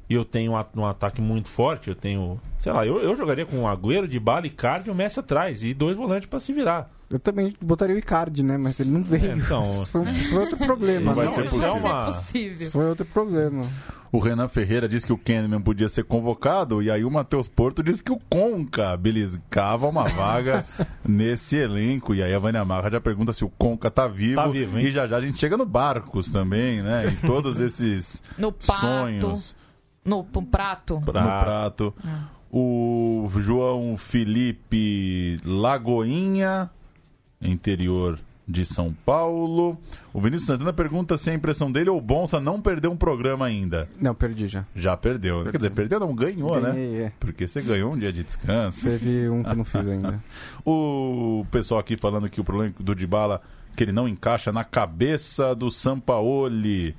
E eu tenho um, um ataque muito forte, eu tenho. Sei lá, eu, eu jogaria com o Agüero, de bala e Card e o Messi atrás. E dois volantes pra se virar. Eu também botaria o Icardi, né? Mas ele não veio. É, então- *laughs* isso, foi, isso foi outro problema. Não vai ser isso possível. é uma- Isso foi outro problema. O Renan Ferreira disse que o Kahneman podia ser convocado, e aí o Matheus Porto disse que o Conca beliscava uma *laughs* vaga nesse elenco. E aí a Vânia Marra já pergunta se o Conca tá vivo. Tá vivo, hein? E já já a gente chega no Barcos também, né? E *laughs* todos esses No pato, sonhos no prato. no prato. O João Felipe Lagoinha, interior de São Paulo. O Vinícius Santana pergunta se a impressão dele ou o Bonsa não perdeu um programa ainda. Não, perdi já. Já perdeu. Quer dizer, perdeu não, ganhou, né? Ganhei, é. Porque você ganhou um dia de descanso. Teve um que não fiz *laughs* ainda. O pessoal aqui falando que o problema do Dybala que ele não encaixa na cabeça do Sampaoli.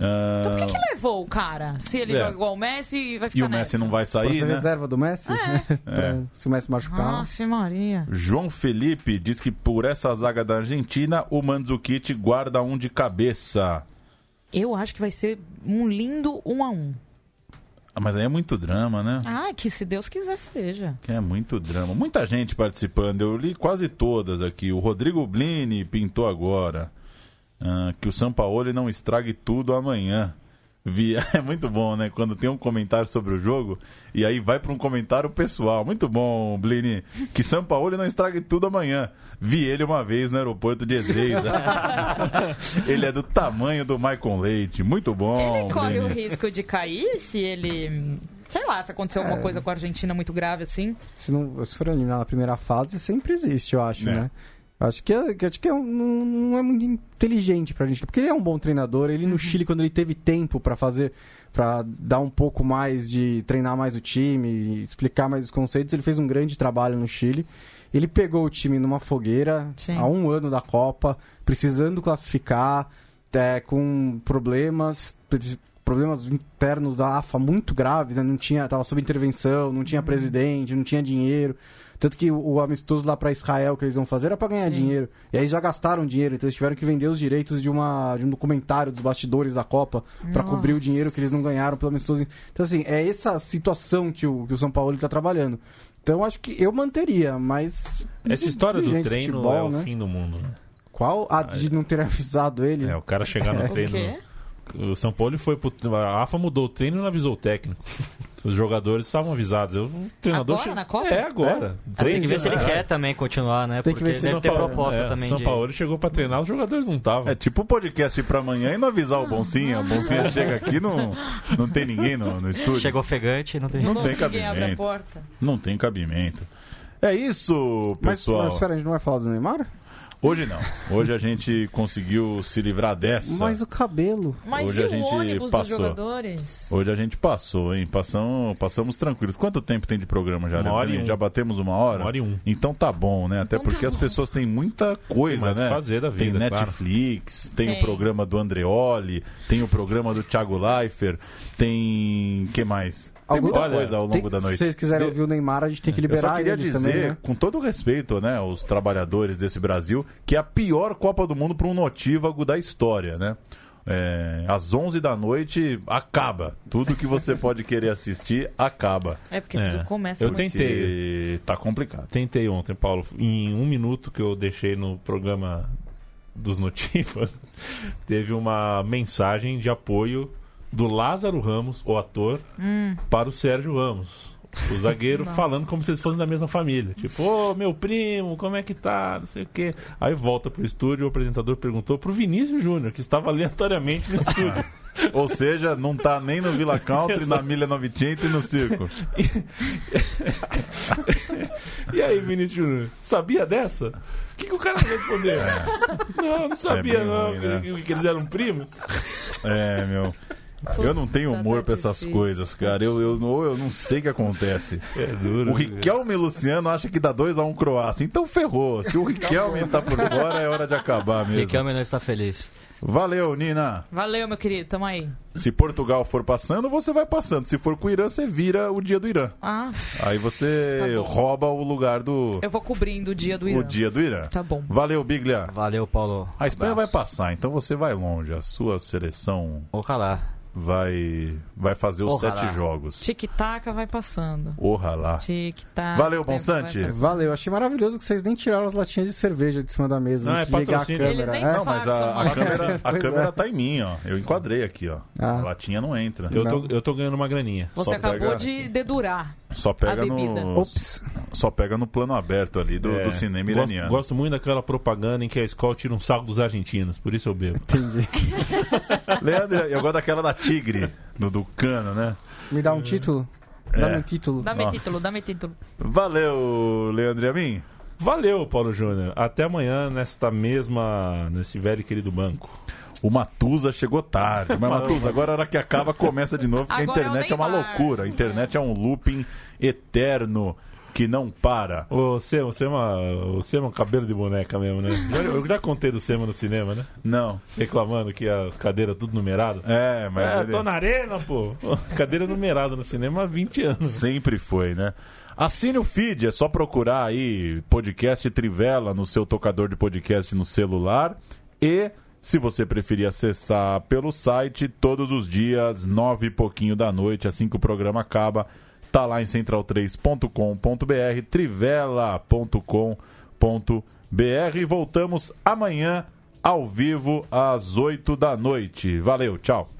Ah, Então por que, que levou o cara? Se ele É. joga igual o Messi, vai e ficar o Messi nessa. não vai sair, ser né? reserva do Messi? *laughs* Pra- Se o Messi machucar. Aff, Maria. João Felipe diz que por essa zaga da Argentina, o Mandzukic guarda um de cabeça. Eu acho que vai ser um lindo um a um. Ah, Mas aí é muito drama, né? Ah, que se Deus quiser seja. Que é muito drama. Muita gente participando. Eu li quase todas aqui. O Rodrigo Blini pintou agora. Ah, que o Sampaoli não estrague tudo amanhã. Vi- *laughs* É muito bom, né? Quando tem um comentário sobre o jogo e aí vai para um comentário pessoal. Muito bom, Blini. Que Sampaoli não estrague tudo amanhã. Vi ele uma vez no aeroporto de Ezeiza. *laughs* ele é do tamanho do Michael Leite. Muito bom. ele corre o Blini. risco de cair se ele. Sei lá, se acontecer alguma É. coisa com a Argentina muito grave assim. Se, não, se for eliminar na primeira fase, sempre existe, eu acho, É. né? Acho que, é, que acho que é um- não, é muito inteligente pra gente. Porque ele é um bom treinador. Ele no Chile, quando ele teve tempo pra fazer, pra dar um pouco mais de. treinar mais o time, explicar mais os conceitos, ele fez um grande trabalho no Chile. Ele pegou o time numa fogueira Sim. há um ano da Copa, precisando classificar, é, com problemas. Problemas internos da AFA muito graves, né? não tinha, tava sob intervenção, não tinha presidente, não tinha dinheiro. Tanto que o, o amistoso lá pra Israel que eles vão fazer era pra ganhar Sim. dinheiro. E aí já gastaram dinheiro, então eles tiveram que vender os direitos de, uma, de um documentário dos bastidores da Copa pra Nossa. cobrir o dinheiro que eles não ganharam pelo amistoso. Então, assim, é essa situação que o, que o São Paulo tá trabalhando. Então, eu acho que eu manteria, mas. Essa história do Gente, treino futebol, é o né? fim do mundo, né? Qual? Ah, de não ter *laughs* avisado ele? É, o cara chegar no O treino. O São Paulo foi pro. A AFA mudou o treino e não avisou o técnico. Os jogadores estavam avisados. Eu, o treinador Agora, che- na Copa? É, agora. Tem que ver se ele quer também continuar, né? Tem que Porque ver se São ter Paulo- proposta É, também São de... Paulo chegou pra treinar, os jogadores não estavam. É tipo o podcast pra amanhã e não avisar o Boncinha. O Boncinha chega aqui não não tem ninguém no, no estúdio. Chega ofegante, não tem... Não Como tem ninguém abre a cabimento. porta. Não tem cabimento. É isso, Mas, pessoal. mas espera, a gente não vai falar do Neymar? Hoje não. Hoje a gente conseguiu se livrar dessa. Mas o cabelo. Mas Hoje e a o gente ônibus passou. dos jogadores? Hoje a gente passou, hein? Passamos, passamos tranquilos. Quanto tempo tem de programa já? Uma hora e um. Já batemos uma hora? Uma hora e um. Então tá bom, né? Até Então porque tá as pessoas têm muita coisa, Tem mais o né? fazer da tem vida, claro. Netflix, tem, Tem. o programa do Andreoli, tem o programa do Thiago Leifert, tem... que mais? Tem Algum- muita Olha, coisa ao Tem- longo da Se noite. vocês quiserem ouvir o Neymar, a gente tem que Eu só liberar queria eles dizer, também, né? com todo respeito, né, aos trabalhadores desse Brasil, que é a pior Copa do Mundo para um notívago da história, né? É, às 11 da noite acaba. Tudo que você pode querer assistir acaba. É porque É. tudo começa Eu tentei. Tá complicado. Tentei ontem, Paulo. Em um minuto que eu deixei no programa dos Notiva, *laughs* teve uma mensagem de apoio do Lázaro Ramos, o ator, para o Sérgio Ramos. O zagueiro *laughs* Nossa. falando como se eles fossem da mesma família. Tipo, ô meu primo, como é que tá? Não sei o quê. Aí volta pro estúdio, o apresentador perguntou pro Vinícius Júnior, que estava aleatoriamente no estúdio. *laughs* Ou seja, não tá nem no Villa Country, *laughs* na Milha 900 e no circo. E aí, Vinícius Júnior, sabia dessa? O que, que o cara vai responder? Não, não sabia, É não. ruim, né? que, que eles eram primos. É, meu. Eu não tenho Puta, humor tá pra essas difícil. coisas, cara. Eu, eu, não- eu não sei o que acontece. *laughs* É duro. O Riquelme e Luciano acha que dá 2x1 Croácia. Então ferrou. Se o Riquelme tá por fora, é hora de acabar mesmo. Riquelme não está feliz. Valeu, Nina. Valeu, meu querido. Tamo aí. Se Portugal for passando, você vai passando. Se for com o Irã, você vira o dia do Irã. Ah, Aí você Tá rouba o lugar do eu vou cobrindo o dia do Irã. o dia do Irã. Tá bom. Valeu, Biglia. Valeu, Paulo. A Espanha vai Abraço. passar, então você vai longe. A sua seleção Ojalá. Vai vai fazer os Ojalá. sete jogos. Tic-tac vai passando. Ojalá. Tic-tac. Valeu, Bonsante. Valeu, achei maravilhoso que vocês nem tiraram as latinhas de cerveja de cima da mesa Não, é de ligar a patrocínio. câmera. Eles nem É? Não, mas a, a câmera, a câmera é. tá em mim, ó. Eu enquadrei aqui, ó. Ah. A latinha não entra. Eu tô, Não. eu tô ganhando uma graninha. Você Só acabou pega- de dedurar. Só pega no Ops. só pega no plano aberto ali do, É, do cinema gosto, iraniano. gosto muito daquela propaganda em que a escola tira um saco dos argentinos, por isso eu bebo. Entendi. *laughs* Leandro, eu gosto daquela da Tigre, do, do cano, né? Me dá um título? É. Dá-me um título. Dá-me título, dá-me título. Valeu, Leandro e a mim. Valeu, Paulo Júnior. Até amanhã nesta mesma, nesse velho e querido banco. O Matusa chegou tarde. Mas, Matusa, agora a hora que acaba, começa de novo, porque Agora a internet é, é o uma loucura. A internet é um looping eterno que não para. O Sema, o Sema, o Sema é um cabelo de boneca mesmo, né? *laughs* Já- Eu já contei do Sema no cinema, né? Não. Reclamando que as cadeiras tudo numeradas. É, mas É, ele tô na arena, pô. Cadeira numerada no cinema há 20 anos. sempre foi, né? Assine o feed, é só procurar aí podcast Trivela no seu tocador de podcast no celular e se você preferir acessar pelo site todos os dias, nove e pouquinho da noite, assim que o programa acaba, tá lá em central3.com.br, trivela.com.br e voltamos amanhã ao vivo às 8 da noite. Valeu, tchau.